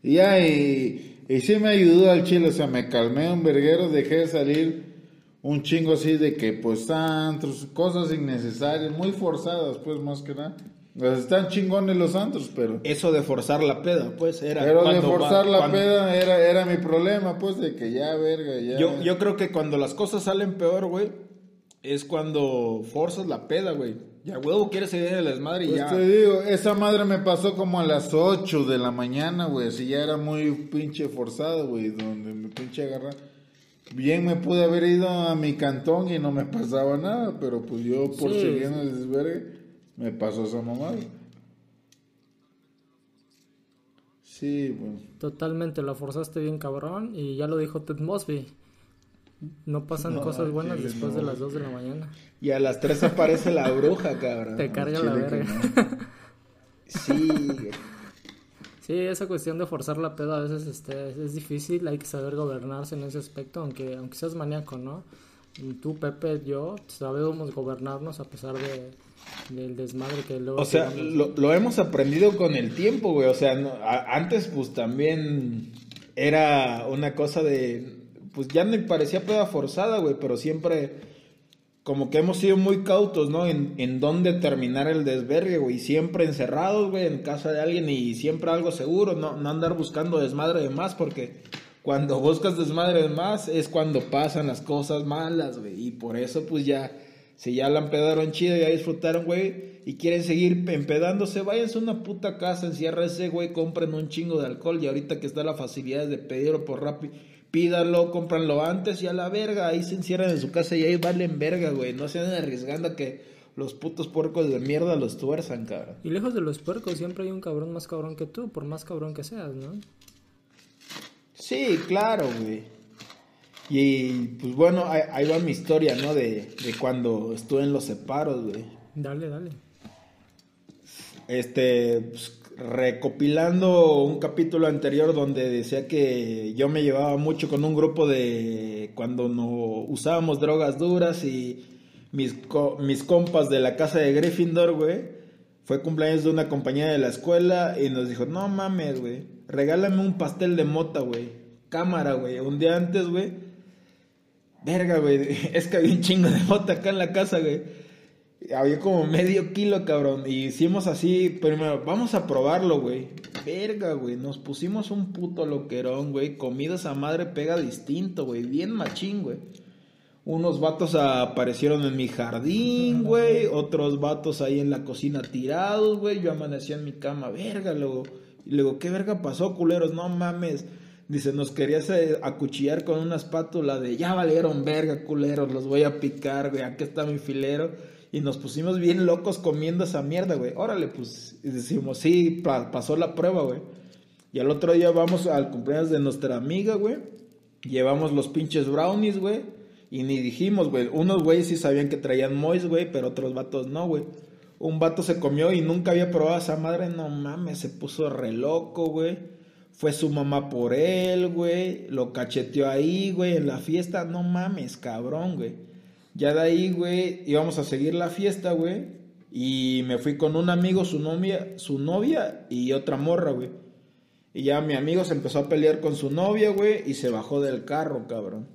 Y ya, y, y sí me ayudó al chile, o sea, me calmé un verguero, dejé de salir un chingo así de que pues antros, cosas innecesarias, muy forzadas, pues más que nada. Sea, están chingones los antros, pero... Eso de forzar la peda, pues era. Pero de cuando va- forzar la cuando- peda era, era mi problema, pues, de que ya, verga, ya. Yo, yo creo que cuando las cosas salen peor, güey, es cuando forzas la peda, güey. Ya huevo quieres seguir el desmadre y Pues ya. te digo, esa madre me pasó como a las 8 de la mañana, güey, así ya era muy pinche forzado, güey, donde me pinche agarra. Bien me pude haber ido a mi cantón y no me pasaba nada, pero pues yo por Sí. seguir en el desvergue, me pasó esa mamada. Sí, pues. Totalmente, la forzaste bien cabrón y ya lo dijo Ted Mosby. no pasan No, cosas buenas chile, después no. de las 2 de la mañana. Y a las 3 aparece la bruja, cabrón. Te carga la chile verga. Sí. Sí, esa cuestión de forzar la peda a veces este, es difícil, hay que saber gobernarse en ese aspecto, aunque, aunque seas maníaco, ¿no? Tú, Pepe, yo, sabemos gobernarnos a pesar de, del desmadre que luego... O sea, lo, lo hemos aprendido con el tiempo, güey. O sea, no- a- antes pues también era una cosa de... Pues ya me parecía peda forzada, güey, pero siempre como que hemos sido muy cautos, ¿no? En, en dónde terminar el desvergue, güey. Siempre encerrados, güey, en casa de alguien y siempre algo seguro, no, no andar buscando desmadre de más porque cuando buscas desmadre de más es cuando pasan las cosas malas, güey. Y por eso pues ya, si ya la empedaron chido, ya disfrutaron, güey, y quieren seguir empedándose, váyanse a una puta casa, enciérrense, güey, compren un chingo de alcohol y ahorita que está la facilidad de pedirlo por Rappi, pídanlo, cómpranlo antes y a la verga, ahí se encierran en su casa y ahí valen verga, güey. No se anden arriesgando a que los putos puercos de mierda los tuerzan, cabrón. Y lejos de los puercos siempre hay un cabrón más cabrón que tú, por más cabrón que seas, ¿no? Sí, claro, güey. Y pues bueno, ahí, ahí va mi historia, ¿no? De, de cuando estuve en los separos, güey. Dale, dale. Este, pues, recopilando un capítulo anterior donde decía que yo me llevaba mucho con un grupo de cuando no usábamos drogas duras y mis, co- mis compas de la casa de Gryffindor, güey. Fue cumpleaños de una compañera de la escuela y nos dijo, no mames, güey, regálame un pastel de mota, güey. Cámara, güey. Un día antes, güey. Verga, güey. Es que había un chingo de mota acá en la casa, güey. Había como medio kilo, cabrón. Y hicimos así, primero, vamos a probarlo, güey. Verga, güey. Nos pusimos un puto loquerón, güey. Comida esa madre pega distinto, güey. Bien machín, güey. Unos vatos aparecieron en mi jardín, güey. Otros vatos ahí en la cocina tirados, güey. Yo amanecí en mi cama, verga, luego. Y luego, ¿qué verga pasó, culeros? No mames. Dice, nos querías eh, acuchillar con una espátula de ya valieron verga, culeros, los voy a picar, güey. Aquí está mi filero. Y nos pusimos bien locos comiendo esa mierda, güey. Órale, pues. Y decimos, sí, pa- pasó la prueba, güey. Y al otro día vamos al cumpleaños de nuestra amiga, güey. Llevamos los pinches brownies, güey. Y ni dijimos, güey. Unos güeyes sí sabían que traían mois, güey, pero otros vatos no, güey. Un vato se comió y nunca había probado esa madre. No mames, se puso re loco, güey. Fue su mamá por él, güey. Lo cacheteó ahí, güey, en la fiesta. No mames, cabrón, güey. Ya de ahí, güey, íbamos a seguir la fiesta, güey. Y me fui con un amigo, su novia, su novia y otra morra, güey. Y ya mi amigo se empezó a pelear con su novia, güey, y se bajó del carro, cabrón.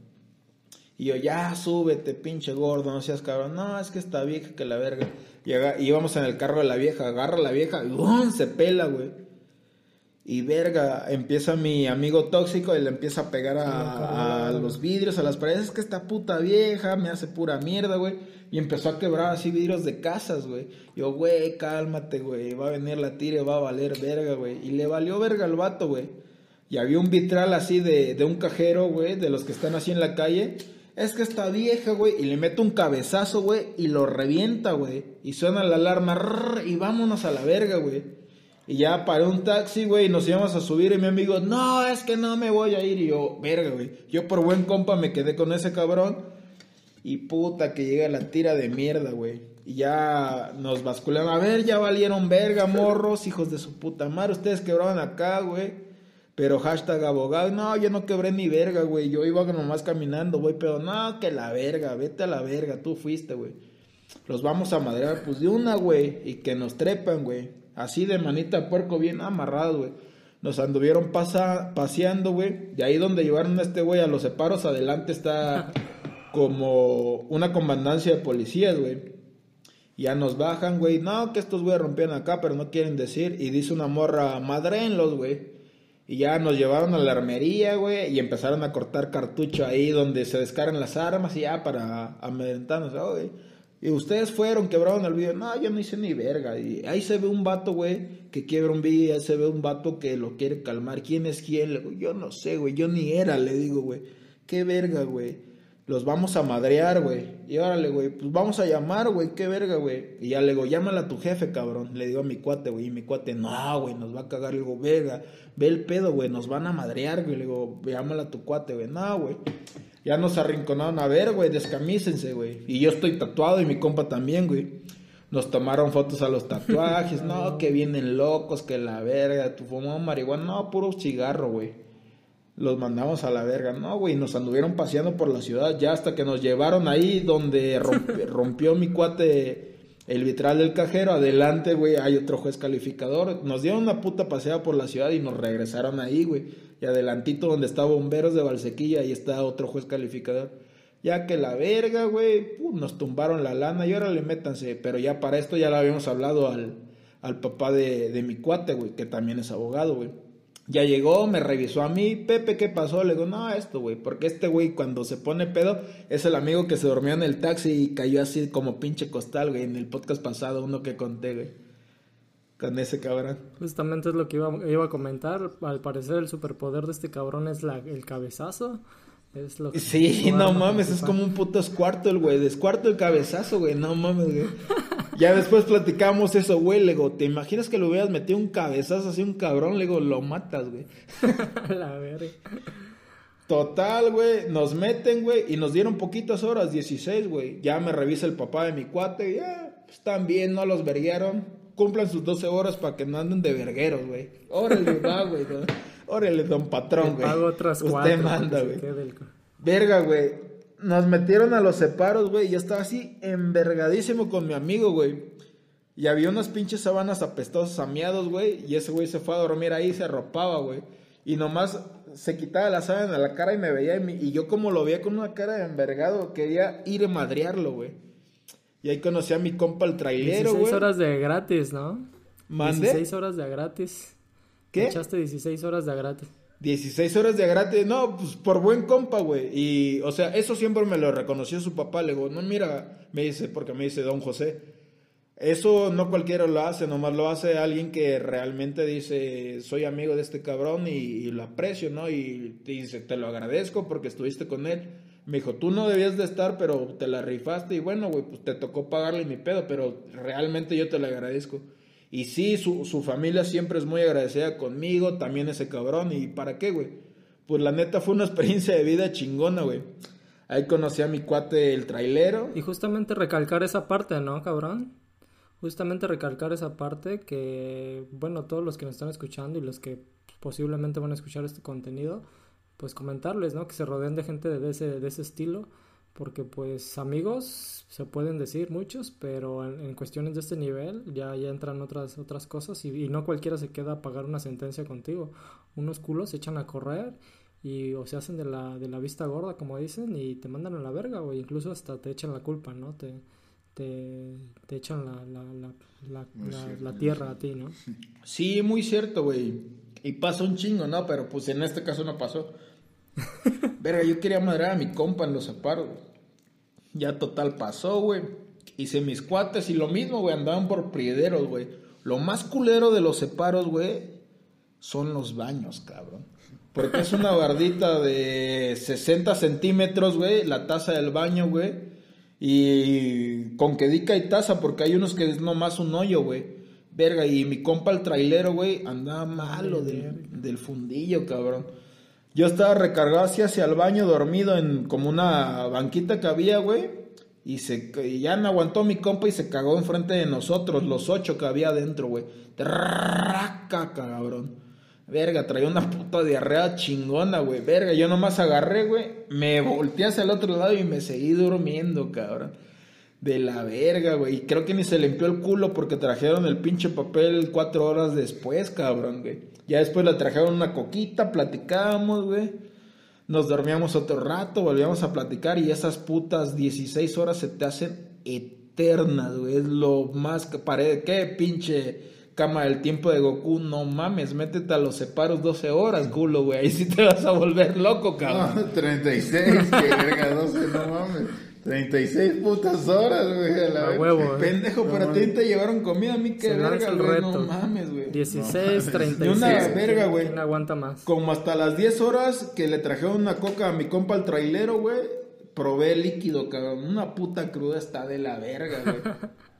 Y yo, ya, súbete, pinche gordo, no seas cabrón. No, es que está vieja que la verga. Y íbamos en el carro de la vieja, agarra a la vieja y se pela, güey. Y verga, empieza mi amigo tóxico y le empieza a pegar a, los vidrios, a las paredes. Es que esta puta vieja me hace pura mierda, güey. Y empezó a quebrar así vidrios de casas, güey. Yo, güey, cálmate, güey. Va a venir la tira va a valer verga, güey. Y le valió verga al vato, güey. Y había un vitral así de, de un cajero, güey, de los que están así en la calle. Es que está vieja, güey. Y le mete un cabezazo, güey, y lo revienta, güey. Y suena la alarma, y vámonos a la verga, güey. Y ya paré un taxi, güey, y nos íbamos a subir. Y mi amigo, no, es que no me voy a ir. Y yo, verga, güey. Yo por buen compa me quedé con ese cabrón. Y puta que llega la tira de mierda, güey. Y ya nos basculan. A ver, ya valieron verga, morros, hijos de su puta madre. Ustedes quebraron acá, güey. Pero hashtag abogado, no, yo no quebré ni verga, güey. Yo iba nomás caminando, güey. Pero no, que la verga, vete a la verga, tú fuiste, güey. Los vamos a madrear, pues de una, güey. Y que nos trepan, güey. Así de manita de puerco, bien amarrados, güey. Nos anduvieron pasa, paseando, güey. De ahí donde llevaron a este güey a los separos, adelante está como una comandancia de policías, güey. Ya nos bajan, güey. No, que estos güeyes rompieron acá, pero no quieren decir. Y dice una morra, madrenlos, güey. Y ya nos llevaron a la armería, güey. Y empezaron a cortar cartucho ahí donde se descargan las armas y ya para amedrentarnos, oh, güey. Y ustedes fueron, quebraron el video. No, yo no hice ni verga. Y ahí se ve un vato, güey, que quiebra un video. Ahí se ve un vato que lo quiere calmar. ¿Quién es quién? Le digo, yo no sé, güey. Yo ni era, le digo, güey. Qué verga, güey. Los vamos a madrear, güey. Y órale, güey, pues vamos a llamar, güey. Qué verga, güey. Y ya le digo, llámala a tu jefe, cabrón. Le digo a mi cuate, güey. Y mi cuate, no, güey, nos va a cagar. Le digo, verga, ve el pedo, güey. Nos van a madrear, güey. Le digo, llámala a tu cuate, güey. No, güey. Ya nos arrinconaron a ver, güey, descamísense, güey. Y yo estoy tatuado y mi compa también, güey. Nos tomaron fotos a los tatuajes, no, que vienen locos, que la verga, tu fumamos marihuana, no, puro cigarro, güey. Los mandamos a la verga, no, güey, nos anduvieron paseando por la ciudad ya hasta que nos llevaron ahí donde romp- rompió mi cuate el vitral del cajero, adelante, güey, hay otro juez calificador. Nos dieron una puta paseada por la ciudad y nos regresaron ahí, güey. Y adelantito donde está Bomberos de Valsequilla, ahí está otro juez calificador. Ya que la verga, güey, nos tumbaron la lana y ahora le métanse. Pero ya para esto ya le habíamos hablado al, al papá de, de mi cuate, güey, que también es abogado, güey. Ya llegó, me revisó a mí, Pepe, ¿qué pasó? Le digo, no, esto, güey, porque este güey cuando se pone pedo es el amigo que se dormía en el taxi y cayó así como pinche costal, güey, en el podcast pasado, uno que conté, güey. Con ese cabrón. Justamente es lo que iba, iba a comentar. Al parecer el superpoder de este cabrón es la, el cabezazo. Es lo que Sí, no mames, es como un puto escuarto el güey, descuarto el cabezazo, güey, no mames, güey. Ya después platicamos eso, güey, le digo, ¿te imaginas que le hubieras metido un cabezazo así un cabrón? Le digo, lo matas, güey. la verga. Total, güey, nos meten, güey, y nos dieron poquitas horas, 16, güey. Ya me revisa el papá de mi cuate, ya, están bien, no los verguearon. Cumplan sus 12 horas para que no anden de vergueros, güey. Órale, va, güey. ¿no? Órale, don patrón, güey. pago otras Usted cuatro. manda, güey. el- Verga, güey. Nos metieron a los separos, güey. Yo estaba así envergadísimo con mi amigo, güey. Y había unas pinches sábanas apestosas a miados, güey. Y ese güey se fue a dormir ahí y se arropaba, güey. Y nomás se quitaba la sábana de la cara y me veía. Y, mi- y yo, como lo veía con una cara de envergado, quería ir a madrearlo, güey. Y ahí conocí a mi compa el trailero, 16 güey. horas de gratis, ¿no? ¿Mande? 16 horas de gratis. ¿Qué? Echaste 16 horas de gratis. 16 horas de gratis, no, pues por buen compa, güey. Y, o sea, eso siempre me lo reconoció su papá. Le digo, no, mira, me dice, porque me dice don José. Eso no cualquiera lo hace, nomás lo hace alguien que realmente dice, soy amigo de este cabrón y, y lo aprecio, ¿no? Y te dice, te lo agradezco porque estuviste con él. Me dijo, tú no debías de estar, pero te la rifaste y bueno, güey, pues te tocó pagarle mi pedo, pero realmente yo te lo agradezco. Y sí, su, su familia siempre es muy agradecida conmigo, también ese cabrón. ¿Y para qué, güey? Pues la neta fue una experiencia de vida chingona, güey. Ahí conocí a mi cuate el trailero. Y justamente recalcar esa parte, ¿no, cabrón? Justamente recalcar esa parte que, bueno, todos los que nos están escuchando y los que posiblemente van a escuchar este contenido, pues comentarles, ¿no? Que se rodeen de gente de ese, de ese estilo, porque pues amigos se pueden decir muchos, pero en, en cuestiones de este nivel ya, ya entran otras, otras cosas y, y no cualquiera se queda a pagar una sentencia contigo. Unos culos se echan a correr y o se hacen de la, de la vista gorda, como dicen, y te mandan a la verga, o incluso hasta te echan la culpa, ¿no? Te, te, te echan la, la, la, la, Muy la- cierto, la muy tierra a ti, ¿no? Sí, muy cierto, güey. Y pasa un chingo, ¿no? Pero pues en este caso no pasó. Verga, yo quería madrear a mi compa en los separos. Ya total pasó, güey. Hice mis cuates y lo mismo, güey. Andaban por priederos, güey. Lo más culero de los separos, güey, son los baños, cabrón. Porque es una bardita de 60 centímetros, güey, la taza del baño, güey. Y con que dica y taza, porque hay unos que es nomás un hoyo, güey. Verga, y mi compa el trailero, güey, andaba malo del fundillo, cabrón. Yo estaba recargado así hacia el baño, dormido en como una banquita que había, güey. Y se, ya no aguantó mi compa y se cagó enfrente de nosotros, los ocho que había adentro, güey. Traca, cabrón. Verga, traía una puta diarrea chingona, güey. Verga, yo nomás agarré, güey. Me volteé hacia el otro lado y me seguí durmiendo, cabrón. De la verga, güey. Y creo que ni se limpió el culo porque trajeron el pinche papel cuatro horas después, cabrón, güey. Ya después le trajeron una coquita, platicábamos, güey. Nos dormíamos otro rato, volvíamos a platicar y esas putas 16 horas se te hacen eternas, güey. Es lo más que parece. ¿Qué pinche cama del tiempo de Goku? No mames, métete a los separos 12 horas, culo, güey. Ahí sí te vas a volver loco, cabrón. No, 36, que verga, 12, no mames. 36 putas horas, güey. A la A huevo, eh. Pendejo, pero a ti te llevaron comida, a mí qué verga, güey. No mames, güey. 16, 36. Ni una verga, güey. ¿Quién aguanta más? Como hasta las 10 horas que le trajeron una coca a mi compa al trailero, güey. Probé líquido, cabrón. Una puta cruda está de la verga, güey.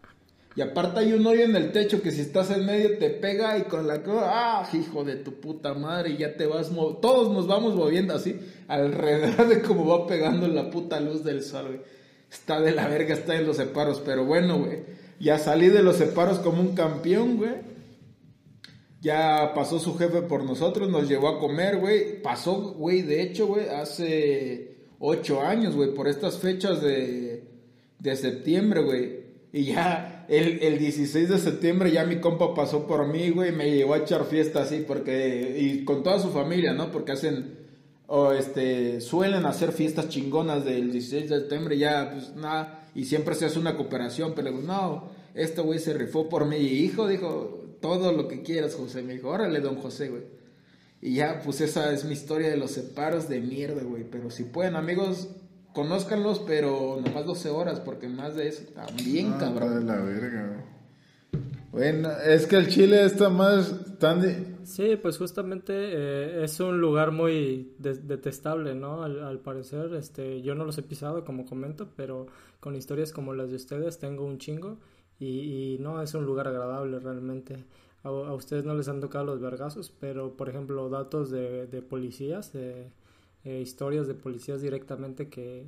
Y aparte hay un hoyo en el techo que si estás en medio te pega y con la ah, hijo de tu puta madre, y ya te vas, todos nos vamos moviendo así alrededor de cómo va pegando la puta luz del sol, güey. Está de la verga, está en los separos, pero bueno, güey. Ya salí de los separos como un campeón, güey. Ya pasó su jefe por nosotros, nos llevó a comer, güey. Pasó, güey, de hecho, güey, hace ocho años, güey, por estas fechas de, de septiembre, güey. Y ya el, el 16 de septiembre ya mi compa pasó por mí, güey, me llevó a echar fiesta así, porque, y con toda su familia, ¿no? Porque hacen, o este, suelen hacer fiestas chingonas del 16 de septiembre, ya, pues nada, y siempre se hace una cooperación, pero no, este güey se rifó por y hijo, dijo, todo lo que quieras, José, me dijo, órale, don José, güey. Y ya, pues esa es mi historia de los separos de mierda, güey, pero si pueden, amigos, conózcanlos, pero nomás 12 horas, porque más de eso también, cabrón. De la verga, Bueno, es que el Chile está más tan... Sí, pues justamente eh, es un lugar muy detestable, ¿no? Al, parecer, este, yo no los he pisado, como comento, pero con historias como las de ustedes tengo un chingo y, no es un lugar agradable realmente. A, ustedes no les han tocado los vergazos, pero por ejemplo, datos de, de policías, de eh, historias de policías directamente que,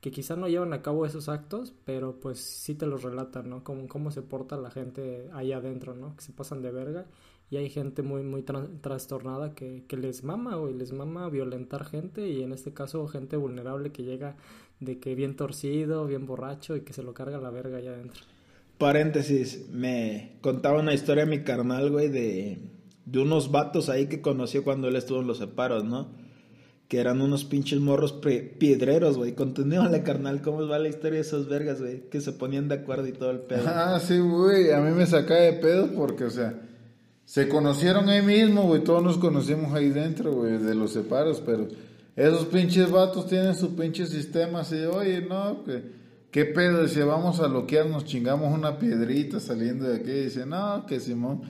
que quizá no llevan a cabo esos actos, pero pues sí te los relatan, ¿no? Como cómo se porta la gente ahí adentro, ¿no? Que se pasan de verga y hay gente muy, muy trastornada que, que les mama, y les mama violentar gente y en este caso gente vulnerable que llega de que bien torcido, bien borracho y que se lo carga la verga allá adentro. Paréntesis, me contaba una historia mi carnal, güey, de, de unos vatos ahí que conoció cuando él estuvo en los separos, ¿no? Que eran unos pinches morros piedreros, güey. la carnal, ¿cómo va la historia de esos vergas, güey? Que se ponían de acuerdo y todo el pedo. Ah, sí, güey, a mí me saca de pedo porque, o sea, se conocieron ahí mismo, güey, todos nos conocimos ahí dentro, güey, de los separos, pero esos pinches vatos tienen su pinche sistema así, oye, no, que, qué pedo, si vamos a loquear, nos chingamos una piedrita saliendo de aquí, dice, no, que Simón,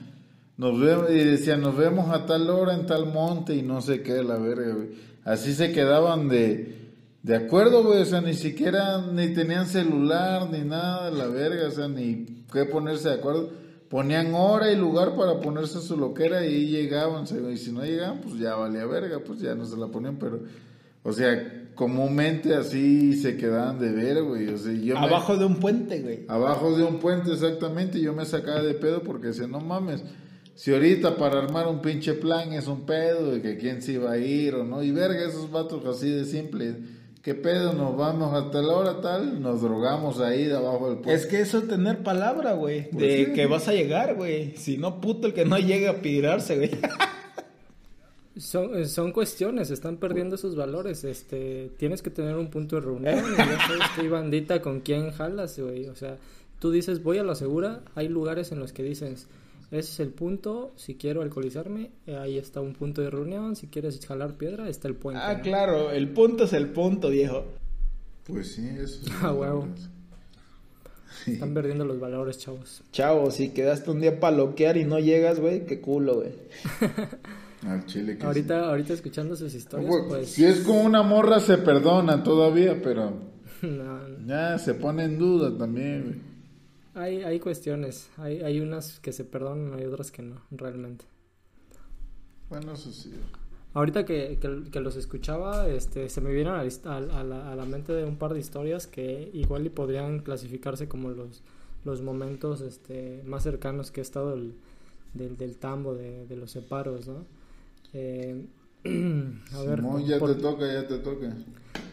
nos vemos, y decía, nos vemos a tal hora en tal monte y no sé qué, la verga, güey Así se quedaban de, de acuerdo, güey, o sea, ni siquiera, ni tenían celular, ni nada, la verga, o sea, ni qué ponerse de acuerdo. Ponían hora y lugar para ponerse su loquera y llegaban, y si no llegaban, pues ya valía verga, pues ya no se la ponían, pero, o sea, comúnmente así se quedaban de ver, güey, o sea, yo Abajo de un puente, güey. Abajo de un puente, exactamente, yo me sacaba de pedo porque decía, no mames, si ahorita para armar un pinche plan es un pedo y que quién se iba a ir o no, y verga esos vatos así de simple, ¿qué pedo? Nos vamos hasta la hora tal, nos drogamos ahí de abajo del puente. Es que eso es tener palabra, güey, pues de que vas a llegar, güey. Si no, puto el que no llega a pirarse, güey. Son, son cuestiones, están perdiendo sus valores. Este, tienes que tener un punto de reunión. y estoy bandita con quién jalas, güey. O sea, tú dices, voy a la segura. Hay lugares en los que dices, ese es el punto. Si quiero alcoholizarme, eh, ahí está un punto de reunión. Si quieres jalar piedra, está el puente. Ah, claro, el punto es el punto, viejo. Pues sí, eso. Es ah, huevo. Están perdiendo los valores, chavos. Chavos, si quedaste un día para loquear y no llegas, güey, qué culo, güey. Al chile que ahorita, ahorita escuchando sus historias, pues... Si es con una morra se perdona todavía, pero... Ya se pone en duda también, güey. Hay, hay cuestiones, hay, hay unas que se perdonan, hay otras que no, realmente. Bueno, eso sí. Ahorita que, que, los escuchaba, este, se me vieron a, a, la, a, la, mente de un par de historias que igual y podrían clasificarse como los, los momentos este, más cercanos que he estado del, del, tambo, de, de, los separos, ¿no? Eh, a ver, ya te toca, ya te toca.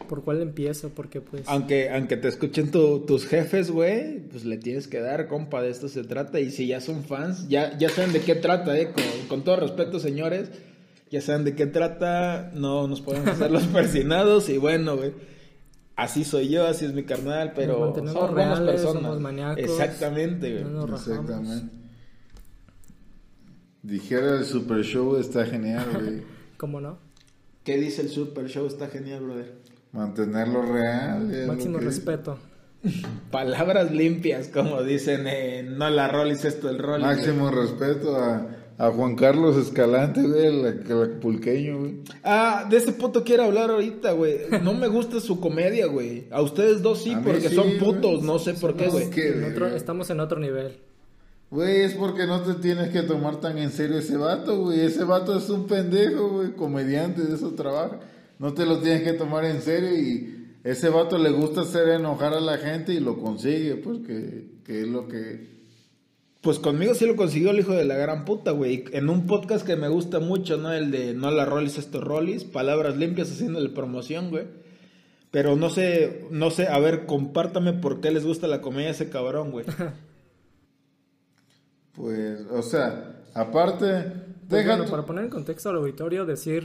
¿Por cuál empiezo? Porque pues... Aunque, aunque te escuchen tus jefes, güey, pues le tienes que dar, compa, de esto se trata. Y si ya son fans, ya, ya saben de qué trata, eh. Con, todo respeto, señores, ya saben de qué trata. No nos podemos hacer los persinados. Y bueno, güey, así soy yo, así es mi carnal, pero somos buenas personas. Somos maníacos, Exactamente, güey. Exactamente. Dijera el Super Show está genial, güey. ¿Cómo no? ¿Qué dice el Super Show? Está genial, brother. Mantenerlo real. Máximo respeto. Palabras limpias, como dicen, no la rolis esto el rol. Máximo respeto a a Juan Carlos Escalante, güey, el, el acapulqueño, güey. Ah, de ese puto quiero hablar ahorita, güey. No me gusta su comedia, güey. A ustedes dos sí, A porque sí, son güey. putos, no sé por qué, No, güey. es que- En otro- estamos en otro nivel. Güey, es porque no te tienes que tomar tan en serio ese vato, güey. Ese vato es un pendejo, güey, comediante, de eso trabaja. No te lo tienes que tomar en serio y ese vato le gusta hacer enojar a la gente y lo consigue, pues que, que es lo que... Pues conmigo sí lo consiguió el hijo de la gran puta, güey. En un podcast que me gusta mucho, ¿no? El de No la rolis, esto rolis. Palabras limpias haciéndole promoción, güey. Pero no sé, no sé, a ver, compártame por qué les gusta la comedia a ese cabrón, güey. Pues, o sea, aparte, Pues deja bueno, tu- para poner en contexto al auditorio, decir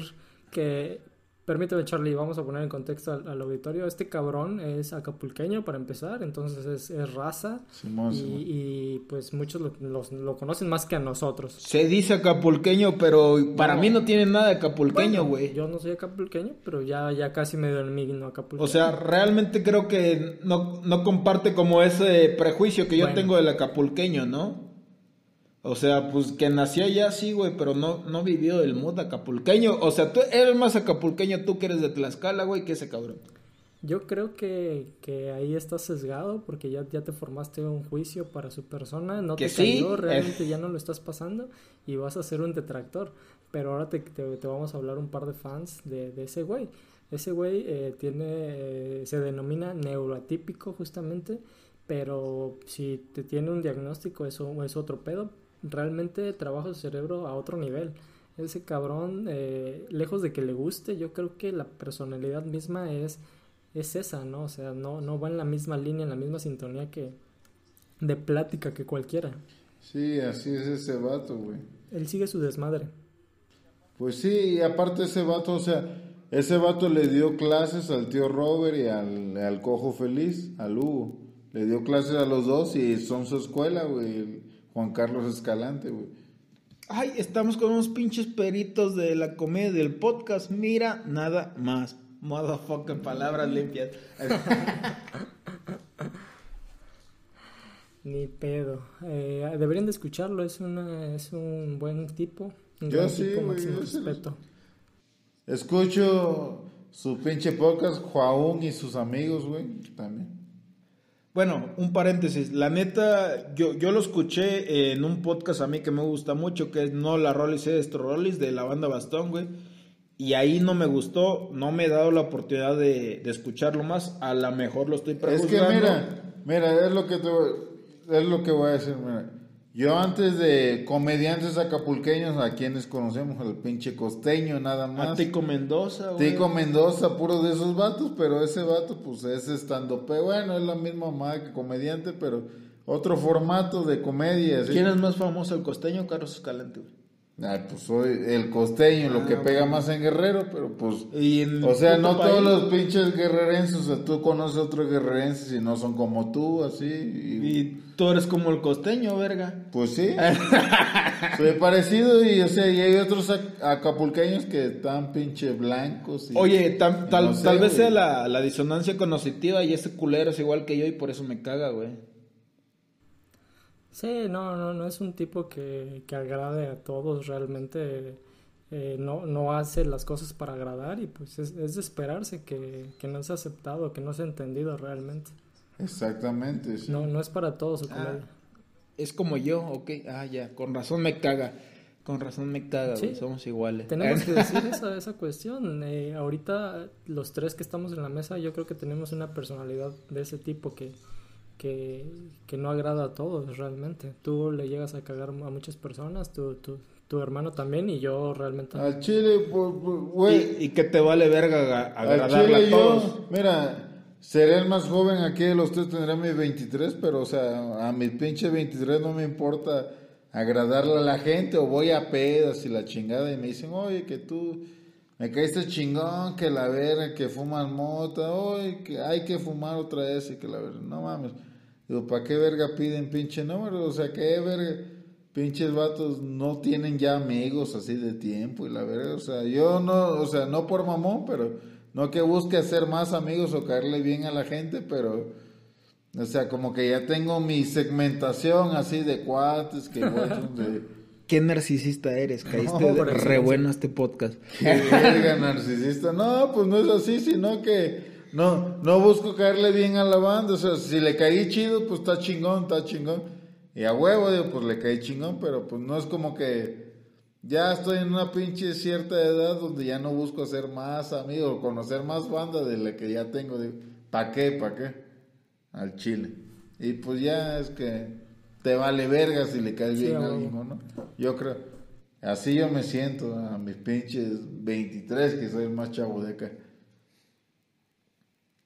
que, permíteme Charlie, vamos a poner en contexto al, al auditorio, este cabrón es acapulqueño para empezar, entonces es, es raza Simón, y, Simón. y, pues muchos lo, los- lo conocen más que a nosotros. Se dice acapulqueño, pero para No. mí no tiene nada de acapulqueño, Bueno, güey. Yo no soy acapulqueño, pero ya, ya casi me denomino acapulqueño. O sea, realmente creo que no, no comparte como ese prejuicio que yo Bueno. tengo del acapulqueño, ¿no? O sea, pues que nació allá sí, güey, pero no, no vivió el mood acapulqueño. O sea, tú eres más acapulqueño tú que eres de Tlaxcala, güey, que ese cabrón. Yo creo que, que ahí estás sesgado porque ya, ya te formaste un juicio para su persona, no Que te sí, cayó, eh. realmente ya no lo estás pasando y vas a ser un detractor. Pero ahora te, te, te vamos a hablar un par de fans de, de ese güey. Ese güey eh, tiene, eh, se denomina neuroatípico justamente, pero si te tiene un diagnóstico eso es otro pedo. Realmente trabaja su cerebro a otro nivel. Ese cabrón, eh, lejos de que le guste, yo creo que la personalidad misma es es esa, ¿no? O sea, no, no va en la misma línea, en la misma sintonía que de plática que cualquiera. Sí, así es ese vato, güey. Él sigue su desmadre. Pues sí, y aparte ese vato, o sea, ese vato le dio clases al tío Robert y al, al cojo feliz, al Hugo. Le dio clases a los dos y son su escuela, güey. Juan Carlos Escalante, güey. Ay, estamos con unos pinches peritos de la comedia del podcast. Mira, nada más. Motherfucking palabras limpias. Ni pedo. Eh, deberían de escucharlo, es, una, es un buen tipo. Un Yo sí, tipo, yo respeto. Escucho su pinche podcast, Juaún y sus amigos, güey, también. Bueno, un paréntesis. La neta, yo, yo lo escuché en un podcast a mí que me gusta mucho, que es No la Rollis es Rollis de la banda Bastón, güey. Y ahí no me gustó, no me he dado la oportunidad de, de escucharlo más. A lo mejor lo estoy Es prejuzgando. que mira, mira, es lo que te es lo que voy a decir, mira. Yo antes de comediantes acapulqueños, a quienes conocemos, al pinche costeño, nada A más. Tico Mendoza, güey. Tico Mendoza, puro de esos vatos, pero ese vato, pues es estando Bueno, es la misma madre que comediante, pero otro formato de comedia. ¿sí? ¿Quién es más famoso, el costeño o Carlos Escalante, güey? Ay, pues soy el costeño, lo que pega más en Guerrero, pero pues. Y O sea, no país, todos los pinches guerrerenses, o sea, tú conoces otros guerrerenses y no son como tú, así. Y, Y tú eres como el costeño, verga. pues sí. soy parecido y, o sea, y hay otros ac- acapulqueños que están pinche blancos. y- Oye, tam- tal, no sé, tal vez sea la, la disonancia cognitiva y ese culero es igual que yo y por eso me caga, güey. Sí, no, no, no es un tipo que, que agrade a todos realmente. eh, no, no hace las cosas para agradar y pues es, es de esperarse que, que no sea aceptado, que no sea entendido realmente. Exactamente, sí. No, no es para todos su Ah. Es como yo, ok. Ah, ya, con razón me caga. Con razón me caga. Sí. Somos iguales. Tenemos que decir esa, esa cuestión. Eh, ahorita los tres que estamos en la mesa, yo creo que tenemos una personalidad de ese tipo que, que, que no agrada a todos realmente. Tú le llegas a cagar a muchas personas, tu, tu, tu hermano también y yo realmente... Al Chile, güey. y, y que te vale verga a- Al agradarle Chile a yo, todos. mira, seré el más joven aquí de los tres, tendré mis 23, pero o sea, a mis pinches 23 no me importa agradarle a la gente o voy a pedas y la chingada y me dicen, oye, que tú me caíste chingón, que la verga, que fumas mota, oye, que hay que fumar otra vez y que la verga, no mames. Digo, ¿para qué verga piden pinche número? O sea, ¿qué verga? Pinches vatos no tienen ya amigos así de tiempo y la verga, o sea, yo no, o sea, no por mamón, pero no que busque hacer más amigos o caerle bien a la gente, pero, o sea, como que ya tengo mi segmentación así de cuates, que de, qué narcisista eres. Caíste No, de re bueno este podcast. Qué verga narcisista. No, pues no es así, sino que no, no busco caerle bien a la banda. O sea, si le caí chido, pues está chingón, está chingón. Y a huevo, digo, pues le caí chingón, pero pues no es como que ya estoy en una pinche cierta edad donde ya no busco hacer más amigos, conocer más banda de la que ya tengo. Digo, ¿pa' qué? ¿Pa' qué? Al chile. Y pues ya es que te vale verga si le caes Sí, bien a alguien o no. Yo creo. Así yo me siento a mis pinches 23, que soy el más chavo de acá.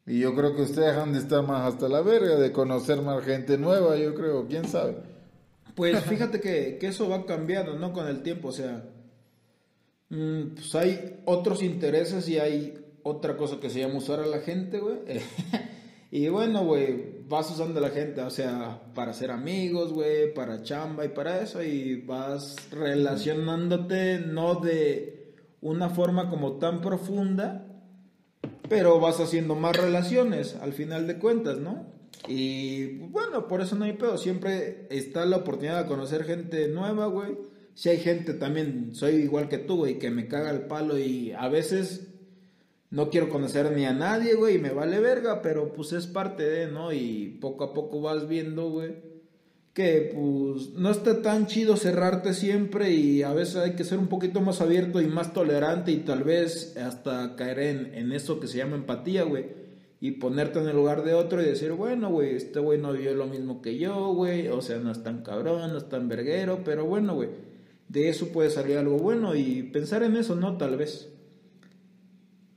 Y yo creo que ustedes han de estar más hasta la verga, de conocer más gente nueva, yo creo, quién sabe. Pues fíjate que, que eso va cambiando, ¿no? Con el tiempo, o sea, mm, pues hay otros intereses y hay otra cosa que se llama usar a la gente, güey. y bueno, güey, vas usando a la gente, o sea, para ser amigos, güey, para chamba y para eso, y vas relacionándote no de una forma como tan profunda, pero vas haciendo más relaciones al final de cuentas, ¿no? Y bueno, por eso no hay pedo. Siempre está la oportunidad de conocer gente nueva, güey. Si hay gente también, soy igual que tú, güey, que me caga el palo y a veces no quiero conocer ni a nadie, güey, y me vale verga, pero pues es parte de, ¿no? Y poco a poco vas viendo, güey, que pues no está tan chido cerrarte siempre y a veces hay que ser un poquito más abierto y más tolerante y tal vez hasta caer en, en eso que se llama empatía, güey. Y ponerte en el lugar de otro y decir, bueno, güey, este güey no vio lo mismo que yo, güey. O sea, no es tan cabrón, no es tan verguero, pero bueno, güey. De eso puede salir algo bueno y pensar en eso, ¿no? Tal vez.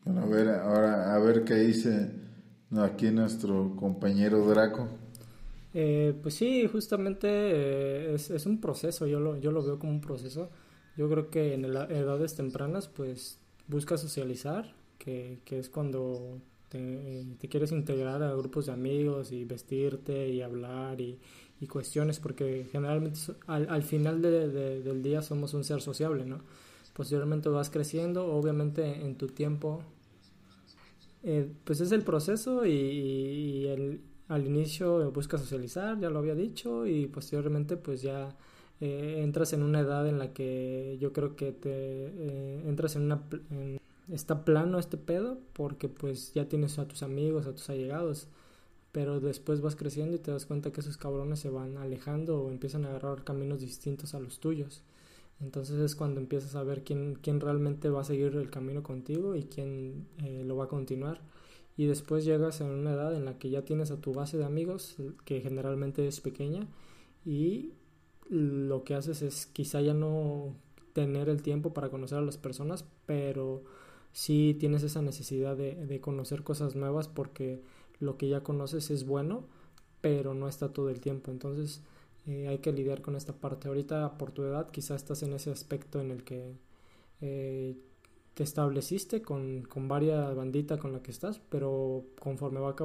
Bueno, a ver, ahora, a ver qué dice aquí nuestro compañero Draco. Eh, pues sí, justamente eh, es, es un proceso, yo lo, yo lo veo como un proceso. Yo creo que en edades tempranas, pues buscas socializar, que, que es cuando te, te quieres integrar a grupos de amigos y vestirte y hablar y, y cuestiones, porque generalmente al, al final de- de- del día somos un ser sociable, ¿no? Posteriormente vas creciendo, obviamente en tu tiempo eh, pues es el proceso y, y el- al inicio buscas socializar, ya lo había dicho, y posteriormente pues ya eh, entras en una edad en la que yo creo que te eh, entras en una... en- está plano este pedo porque pues ya tienes a tus amigos, a tus allegados, pero después vas creciendo y te das cuenta que esos cabrones se van alejando o empiezan a agarrar caminos distintos a los tuyos. Entonces es cuando empiezas a ver quién, quién realmente va a seguir el camino contigo y quién eh, lo va a continuar. Y después llegas a una edad en la que ya tienes a tu base de amigos, que generalmente es pequeña, y lo que haces es quizá ya no tener el tiempo para conocer a las personas, pero sí tienes esa necesidad de, conocer cosas nuevas porque lo que ya conoces es bueno, pero no está todo el tiempo. Entonces eh, hay que lidiar con esta parte. Ahorita por tu edad quizá estás en ese aspecto en el que eh, te estableciste con, con varias bandita con la que estás, pero conforme va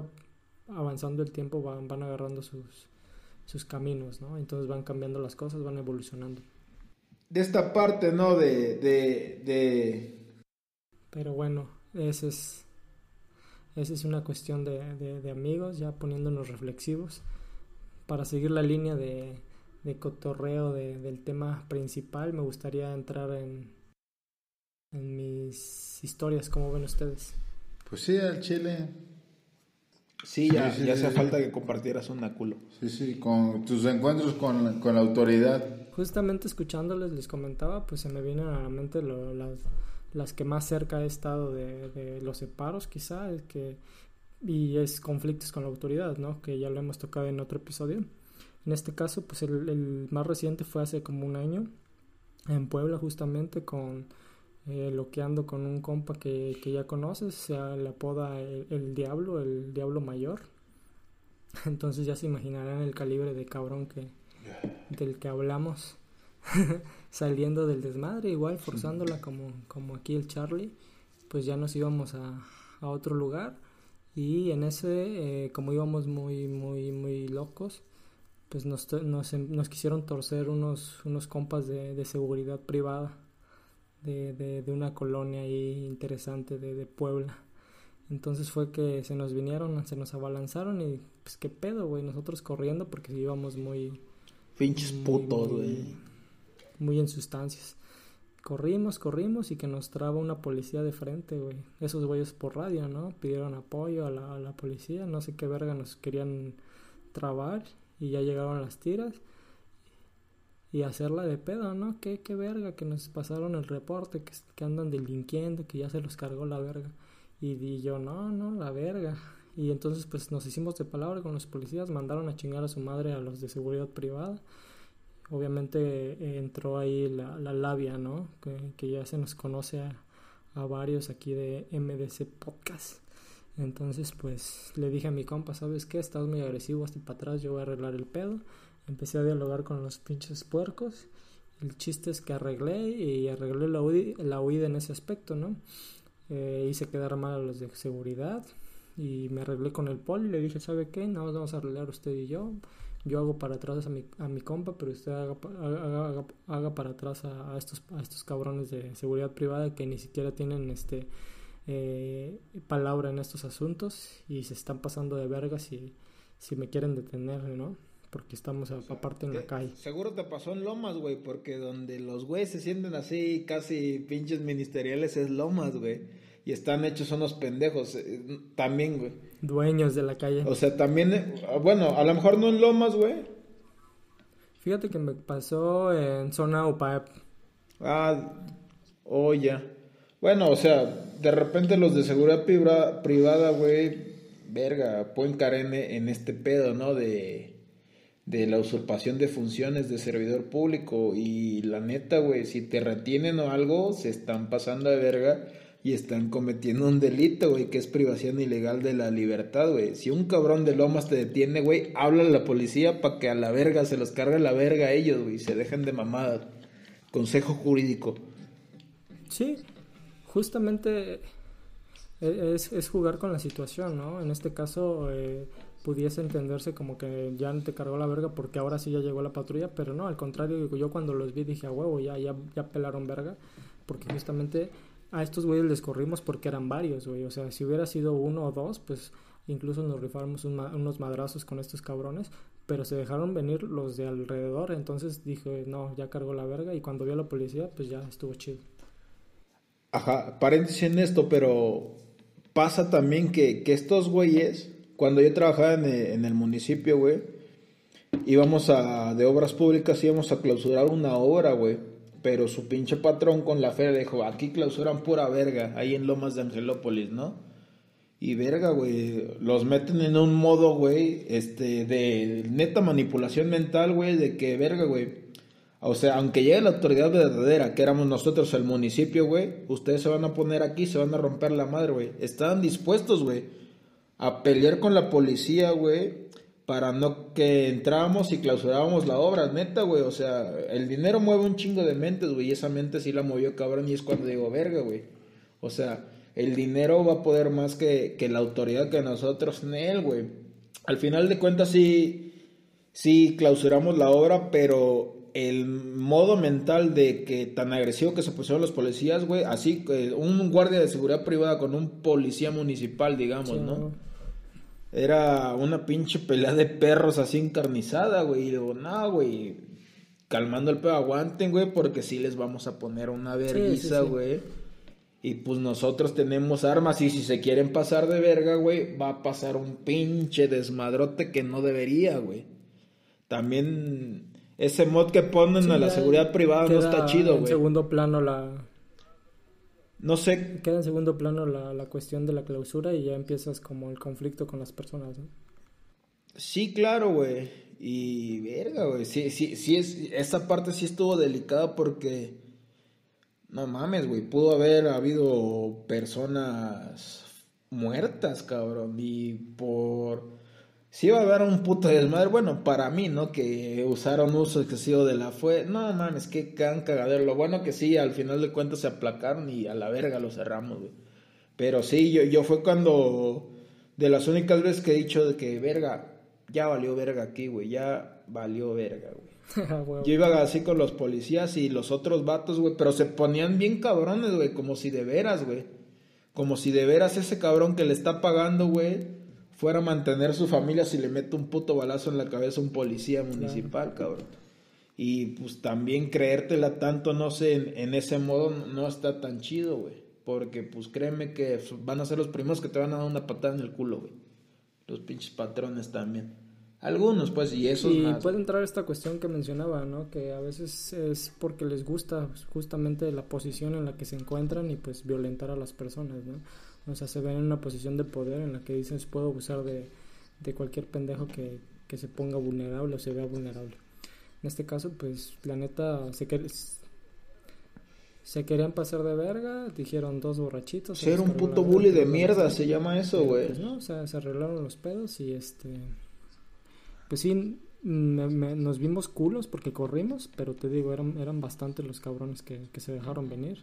avanzando el tiempo van, van agarrando sus, sus caminos, ¿no? Entonces van cambiando las cosas, van evolucionando. De esta parte, ¿no? De, de, de Pero bueno, ese es, esa es una cuestión de, de- de amigos, ya poniéndonos reflexivos. Para seguir la línea de, de cotorreo de- del tema principal, me gustaría entrar en, en mis historias, como ven ustedes. Pues sí, al chile. Sí, ya, Sí, sí, ya sí, hacía sí. falta que compartieras una culo. Sí, sí, con tus encuentros con la, con la autoridad. Justamente escuchándoles, les comentaba, pues se me vienen a la mente lo- las, las que más cerca he estado de, de los separos, quizá, es que, y es conflictos con la autoridad, ¿no? Que ya lo hemos tocado en otro episodio. En este caso, pues el, el más reciente fue hace como un año, en Puebla, justamente, con eh, loqueando con un compa que, que ya conoces, se le apoda el, el Diablo, el Diablo Mayor. Entonces ya se imaginarán el calibre de cabrón que, del que hablamos. Saliendo del desmadre, igual forzándola como, como aquí el Charlie, pues ya nos íbamos a, a otro lugar. Y en ese, eh, como íbamos muy, muy, muy locos, pues nos, nos, nos quisieron torcer unos, unos compas de, de seguridad privada de, de, de una colonia ahí interesante de, de Puebla. Entonces fue que se nos vinieron, se nos abalanzaron y pues qué pedo, güey, nosotros corriendo porque íbamos muy, Pinches putos, güey. muy en sustancias. Corrimos, corrimos y que nos traba una policía de frente, güey. Esos güeyes por radio, ¿no? Pidieron apoyo a la, a la policía, no sé qué verga nos querían trabar y ya llegaron las tiras y hacerla de pedo, ¿no? ¿Qué, qué verga, que nos pasaron el reporte, que, que andan delinquiendo, que ya se los cargó la verga. Y, y yo, no, no, la verga. Y entonces pues nos hicimos de palabra con los policías, mandaron a chingar a su madre a los de seguridad privada obviamente eh, entró ahí la, la labia, ¿no? Que, ya se nos conoce a, a, varios aquí de MDC Podcast. Entonces, pues le dije a mi compa, ¿sabes qué? Estás muy agresivo, hasta para atrás, yo voy a arreglar el pedo. Empecé a dialogar con los pinches puercos. El chiste es que arreglé y arreglé la, la huida en ese aspecto, ¿no? Eh, hice quedar mal a los de seguridad y me arreglé con el poli. Le dije, ¿sabe qué? No, vamos a arreglar usted y yo yo hago para atrás a mi, a mi compa, pero usted haga, haga, haga, para atrás a, estos, a estos cabrones de seguridad privada que ni siquiera tienen este eh, palabra en estos asuntos y se están pasando de vergas si, si me quieren detener, ¿no? Porque estamos aparte en la calle. Seguro te pasó en Lomas, güey, porque donde los güeyes se sienten así casi pinches ministeriales es Lomas, güey y están hechos unos pendejos eh, también, güey. Dueños de la calle. O sea, también, eh, bueno, a lo mejor no en Lomas, güey. Fíjate que me pasó en zona UPAEP. Ah, oh, ya. Bueno, o sea, de repente los de seguridad privada, güey, verga, pueden caer en, este pedo, ¿no? De, de la usurpación de funciones de servidor público. Y la neta, güey, si te retienen o algo, se están pasando de verga y están cometiendo un delito, güey, que es privación ilegal de la libertad, güey. Si un cabrón de lomas te detiene, güey, habla a la policía para que a la verga se los cargue la verga a ellos, güey, se dejen de mamadas. Consejo jurídico. Sí, justamente e-, es, es, jugar con la situación, ¿no? En este caso eh, pudiese entenderse como que ya te cargó la verga porque ahora sí ya llegó la patrulla, pero no, al contrario, yo cuando los vi dije, a huevo, ya, ya, ya pelaron verga, porque justamente a estos güeyes les corrimos porque eran varios, güey. O sea, si hubiera sido uno o dos, pues incluso nos rifamos unos madrazos con estos cabrones. Pero se dejaron venir los de alrededor. Entonces dije, no, ya cargó la verga. Y cuando vio a la policía, pues ya estuvo chido. Ajá, paréntesis en esto, pero pasa también que, que estos güeyes, cuando yo trabajaba en el, en el municipio, güey, íbamos a, de obras públicas, íbamos a clausurar una obra, güey pero su pinche patrón con la feria dijo, aquí clausuran pura verga, ahí en Lomas de Angelópolis, ¿no? Y verga, güey, los meten en un modo, güey, este, de neta manipulación mental, güey, de que verga, güey. O sea, aunque llegue la autoridad verdadera, que éramos nosotros el municipio, güey, ustedes se van a poner aquí, se van a romper la madre, güey. Estaban dispuestos, güey, a pelear con la policía, güey, para no que entrábamos y clausurábamos la obra, neta, güey, o sea, el dinero mueve un chingo de mentes, güey, y esa mente sí la movió cabrón y es cuando digo, verga, güey. O sea, el dinero va a poder más que, que la autoridad que nosotros en él, güey. Al final de cuentas sí, sí clausuramos la obra, pero el modo mental de que tan agresivo que se pusieron los policías, güey, así, que un guardia de seguridad privada con un policía municipal, digamos, ¿no? Era una pinche pelea de perros así encarnizada, güey. Y digo, no, güey. Calmando el pedo, aguanten, güey, porque sí les vamos a poner una vergüenza, güey. Y pues nosotros tenemos armas y si se quieren pasar de verga, güey, va a pasar un pinche desmadrote que no debería, güey. También ese mod que ponen a la seguridad privada no está chido, güey. En segundo plano la, no sé. Queda en segundo plano la, la, cuestión de la clausura y ya empiezas como el conflicto con las personas, ¿no? Sí, claro, güey. Y verga, güey. Sí, sí, sí, es, esa parte sí estuvo delicada porque. No mames, güey. Pudo haber habido personas muertas, cabrón. Y por si iba a haber un puto desmadre. Bueno, para mí, ¿no? Que usaron uso excesivo de la fue. No, man, es que can cagadero. Lo bueno que sí, al final de cuentas se aplacaron y a la verga lo cerramos, güey. Pero sí, yo, yo fue cuando. De las únicas veces que he dicho de que, verga, ya valió verga aquí, güey. Ya valió verga, güey. Yo iba así con los policías y los otros vatos, güey, pero se ponían bien cabrones, güey, como si de veras, güey. Como si de veras ese cabrón que le está pagando, güey, fuera a mantener su familia si le mete un puto balazo en la cabeza a un policía municipal, cabrón. Y pues también creértela tanto, no sé, en, en ese modo no está tan chido, güey. Porque pues créeme que van a ser los primeros que te van a dar una patada en el culo, güey. Los pinches patrones también. Algunos, pues, y eso Y puede entrar esta cuestión que mencionaba, ¿no? Que a veces es porque les gusta justamente la posición en la que se encuentran y pues violentar a las personas, ¿no? O sea, se ven en una posición de poder en la que dicen puedo abusar de, de cualquier pendejo que, que se ponga vulnerable o se vea vulnerable. En este caso, pues, la neta, se, se querían pasar de verga, dijeron dos borrachitos. Ser un puto bully de mierda, se llama eso, güey. Pues no, o sea, se arreglaron los pedos y este... Pues sí, nos vimos culos porque corrimos, pero te digo, eran, eran bastantes los cabrones que, que se dejaron venir.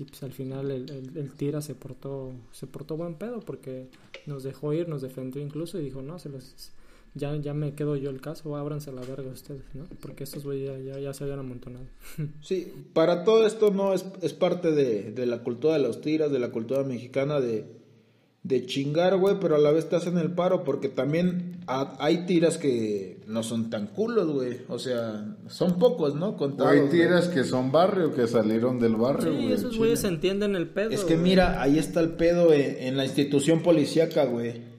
Y pues al final el, el, tira se portó, se portó buen pedo porque nos dejó ir, nos defendió incluso y dijo, no, se los ya, ya me quedo yo el caso, ábranse la verga ustedes, ¿no? Porque estos güeyes ya, ya, se habían amontonado. sí, para todo esto no es, es parte de, de, la cultura de los tiras, de la cultura mexicana de, de chingar, güey, pero a la vez te hacen el paro, porque también hay tiras que no son tan culos, güey. O sea, son pocos, ¿no? Contados, hay tiras que son barrio, que salieron del barrio, Sí, esos güeyes entienden el pedo. Es que mira, ahí está el pedo en, en la institución policíaca, güey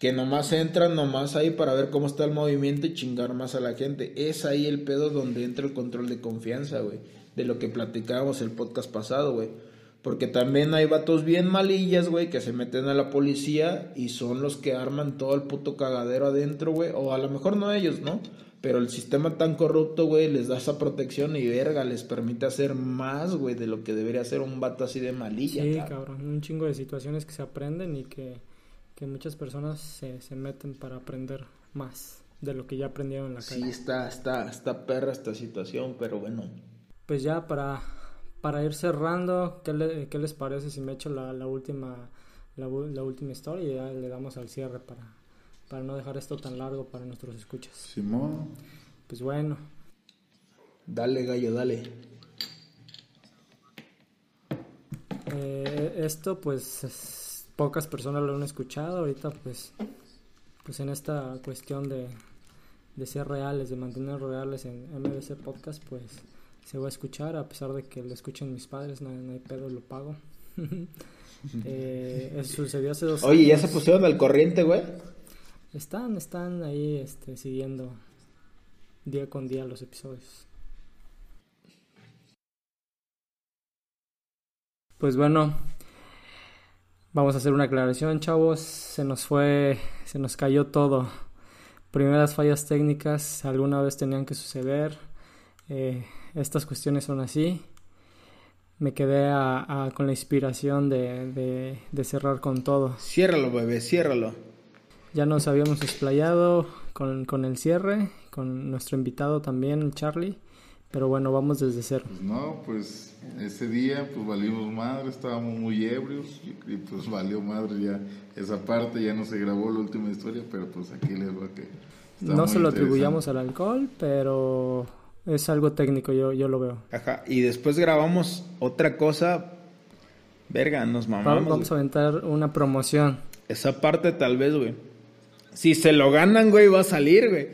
que nomás entran nomás ahí para ver cómo está el movimiento y chingar más a la gente. Es ahí el pedo donde entra el control de confianza, güey. De lo que platicábamos el podcast pasado, güey. Porque también hay vatos bien malillas, güey, que se meten a la policía y son los que arman todo el puto cagadero adentro, güey. O a lo mejor no ellos, ¿no? Pero el sistema tan corrupto, güey, les da esa protección y verga, les permite hacer más, güey, de lo que debería ser un vato así de malilla. Sí, cabrón. Un chingo de situaciones que se aprenden y que que muchas personas se, se meten para aprender más de lo que ya aprendieron en la calle. Sí, está, está, está perra esta situación, pero bueno. Pues ya para, para ir cerrando, ¿qué, ¿qué, les parece si me echo la, la última la, la, última historia y ya le damos al cierre para, para no dejar esto tan largo para nuestros escuchas? Simón. Pues bueno. Dale, gallo, dale. Eh, esto pues pocas personas lo han escuchado. Ahorita pues, pues en esta cuestión de, de ser reales, de mantener reales en MBC Podcast, pues se va a escuchar, a pesar de que lo escuchen mis padres, no, hay pedo, lo pago. eh, sucedió hace dos Oye, ¿ya se pusieron al corriente, güey? Están, están ahí este, siguiendo día con día los episodios. Pues bueno, Vamos a hacer una aclaración, chavos. Se nos fue, se nos cayó todo. Primeras fallas técnicas, alguna vez tenían que suceder. Eh, estas cuestiones son así. Me quedé con la inspiración de, de, cerrar con todo. Ciérralo, bebé, ciérralo. Ya nos habíamos explayado con, con el cierre, con nuestro invitado también, Charlie. Pero bueno, vamos desde cero. Pues no, pues ese día pues valimos madre, estábamos muy ebrios y, pues valió madre ya esa parte, ya no se grabó la última historia, pero pues aquí les va que... No se lo atribuyamos al alcohol, pero es algo técnico, yo, yo lo veo. Ajá, y después grabamos otra cosa, verga, nos mamamos. Vamos a aventar una promoción. Esa parte tal vez, güey. Si se lo ganan, güey, va a salir, güey.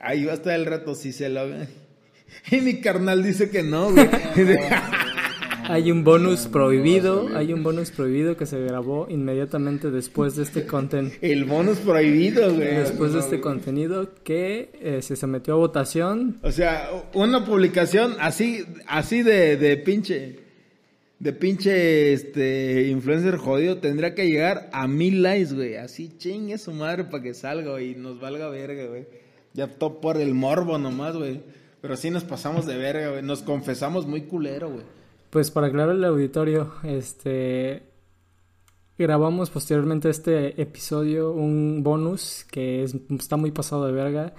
Ahí va a estar el rato si se lo... Y mi carnal dice que no, güey. hay un bonus prohibido, hay un bonus prohibido que se grabó inmediatamente después de este contenido. El bonus prohibido, güey. Después de este contenido que eh, se sometió a votación. O sea, una publicación así, así de, de pinche, de pinche, este, influencer jodido tendría que llegar a mil likes, güey. Así chingue su madre para que salga y nos valga verga, güey. Ya todo por el morbo nomás, güey. Pero sí nos pasamos de verga, güey. Nos confesamos muy culero, güey. Pues para aclarar el auditorio, este grabamos posteriormente este episodio un bonus que está muy pasado de verga.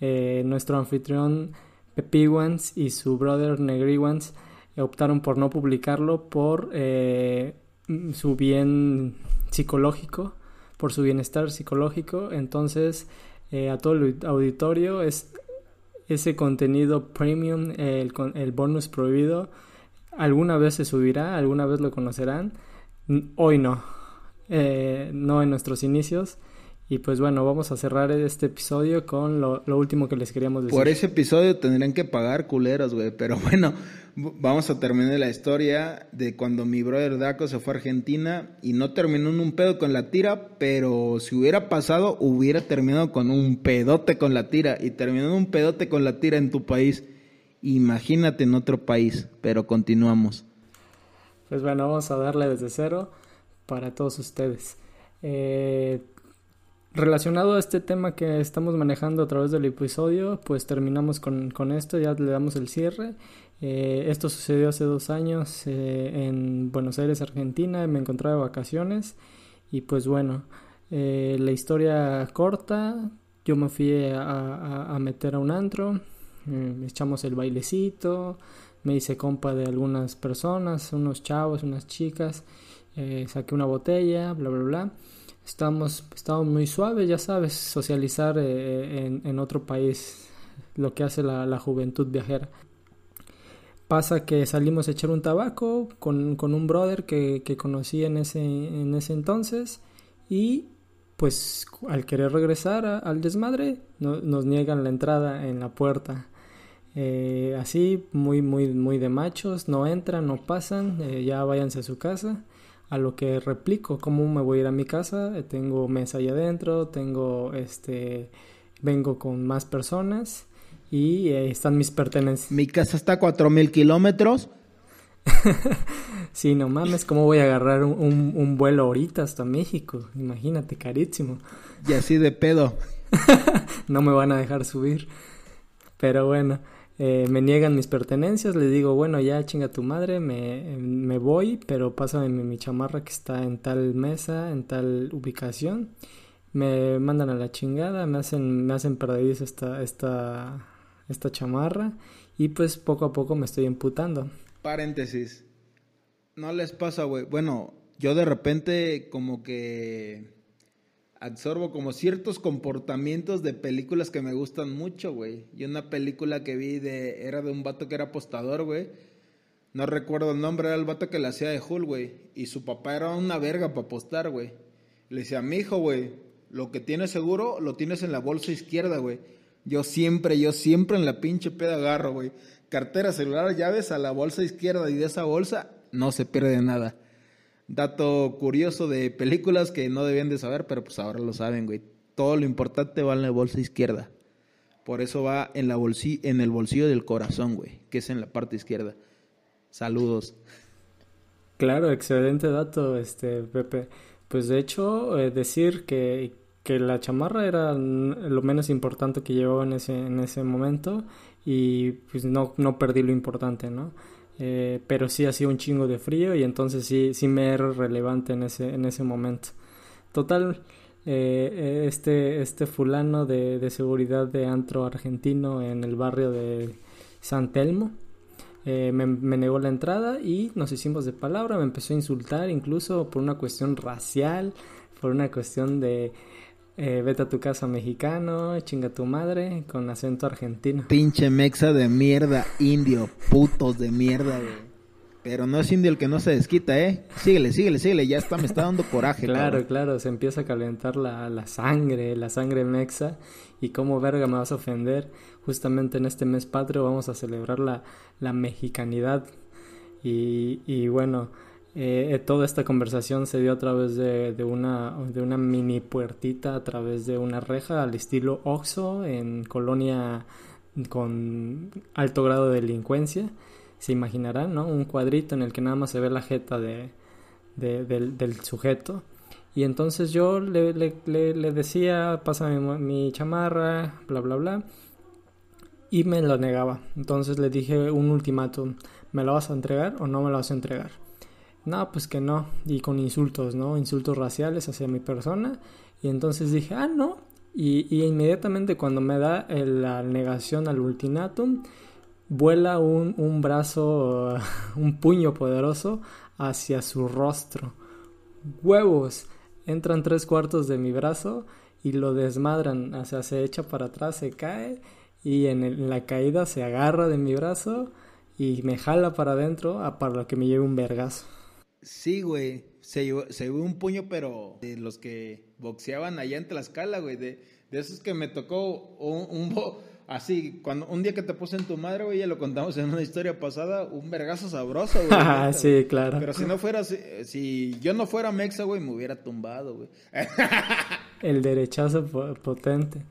Eh, nuestro anfitrión Pepiguans y su brother Negriguans optaron por no publicarlo por eh, su bien psicológico, por su bienestar psicológico. Entonces eh, a todo el auditorio es ese contenido premium, el, el bonus prohibido, alguna vez se subirá, alguna vez lo conocerán, hoy no, eh, no en nuestros inicios Y pues bueno, vamos a cerrar este episodio con lo, último que les queríamos decir. Por ese episodio tendrían que pagar culeros, güey. Pero bueno, vamos a terminar la historia de cuando mi brother Daco se fue a Argentina y no terminó en un pedo con la tira, pero si hubiera pasado, hubiera terminado con un pedote con la tira. Y terminó en un pedote con la tira en tu país. Imagínate en otro país, pero continuamos. Pues bueno, vamos a darle desde cero para todos ustedes. Eh, relacionado a este tema que estamos manejando a través del episodio, pues terminamos con, con esto, ya le damos el cierre. Eh, esto sucedió hace dos años eh, en Buenos Aires, Argentina, me encontraba de vacaciones y pues bueno, eh, la historia corta, yo me fui a, a, meter a un antro, echamos el bailecito, me hice compa de algunas personas, unos chavos, unas chicas, saqué una botella, bla, bla, bla estamos, estamos muy suaves, ya sabes, socializar eh, en, en, otro país, lo que hace la, la, juventud viajera. Pasa que salimos a echar un tabaco con, con un brother que, que, conocí en ese, en ese entonces y pues al querer regresar al desmadre nos niegan la entrada en la puerta. Eh, así, muy, muy, muy de machos, no entran, no pasan, eh, ya váyanse a su casa a lo que replico, cómo me voy a ir a mi casa, eh, tengo mesa ahí adentro, tengo este, vengo con más personas y eh, están mis pertenencias. Mi casa está a cuatro mil kilómetros. sí, no mames, ¿cómo voy a agarrar un, un, vuelo ahorita hasta México? Imagínate, carísimo. Y así de pedo. no me van a dejar subir. Pero bueno, eh, me niegan mis pertenencias, les digo, bueno, ya chinga tu madre, me, me voy, pero pásame mi, chamarra que está en tal mesa, en tal ubicación. Me mandan a la chingada, me hacen, me hacen perdiz esta, esta, esta chamarra y pues poco a poco me estoy imputando. Paréntesis. No les pasa, güey. Bueno, yo de repente como que absorbo como ciertos comportamientos de películas que me gustan mucho, güey. Y una película que vi de era de un vato que era apostador, güey. No recuerdo el nombre, era el vato que le hacía de Hull, güey. Y su papá era una verga para apostar, güey. Le decía, mi hijo, güey, lo que tienes seguro lo tienes en la bolsa izquierda, güey. Yo siempre, yo siempre en la pinche peda agarro, güey. Cartera, celular, llaves a la bolsa izquierda y de esa bolsa no se pierde nada. Dato curioso de películas que no debían de saber, pero pues ahora lo saben, güey. Todo lo importante va en la bolsa izquierda. Por eso va en, la en el bolsillo del corazón, güey, que es en la parte izquierda. Saludos. Claro, excelente dato, este Pepe. Pues de hecho, eh, decir que, que la chamarra era lo menos importante que llevaba en ese, en ese momento y pues no, no perdí lo importante, ¿no? Eh, pero sí hacía un chingo de frío y entonces sí, sí me era relevante en ese, en ese momento. Total, eh, este, este fulano de, de, seguridad de antro argentino en el barrio de San Telmo eh, me, me, negó la entrada y nos hicimos de palabra, me empezó a insultar incluso por una cuestión racial, por una cuestión de eh, vete a tu casa mexicano, chinga tu madre, con acento argentino. Pinche mexa de mierda, indio, putos de mierda, güey. Pero no es indio el que no se desquita, ¿eh? Síguele, síguele, síguele, ya está, me está dando coraje. claro, claro, se empieza a calentar la, la sangre, la sangre mexa. Y cómo verga me vas a ofender. Justamente en este mes patrio vamos a celebrar la, la mexicanidad. Y, y bueno, eh, toda esta conversación se dio a través de, una, mini puertita, a través de una reja al estilo Oxo en colonia con alto grado de delincuencia. Se imaginarán, ¿no? Un cuadrito en el que nada más se ve la jeta de, del, sujeto. Y entonces yo le, decía, pásame mi chamarra, bla, bla, bla. Y me lo negaba. Entonces le dije un ultimátum. ¿Me lo vas a entregar o no me lo vas a entregar? No, pues que no, y con insultos, ¿no? Insultos raciales hacia mi persona. Y entonces dije, ah, no. Y, inmediatamente cuando me da la negación al ultimátum, vuela un, un brazo, un puño poderoso hacia su rostro. Huevos. Entran tres cuartos de mi brazo y lo desmadran, o sea, se echa para atrás, se cae y en, en la caída se agarra de mi brazo y me jala para adentro para que me lleve un vergazo. Sí, güey. se llevó, se llevó un puño, pero de los que boxeaban allá en Tlaxcala, güey, de, de esos que me tocó un, un bo- así, cuando un día que te puse en tu madre, güey, ya lo contamos en una historia pasada, un vergazo sabroso, güey. Ah, neta, sí, güey. claro. Pero si no fuera, si, si yo no fuera mexa, güey, me hubiera tumbado, güey. El derechazo po- potente.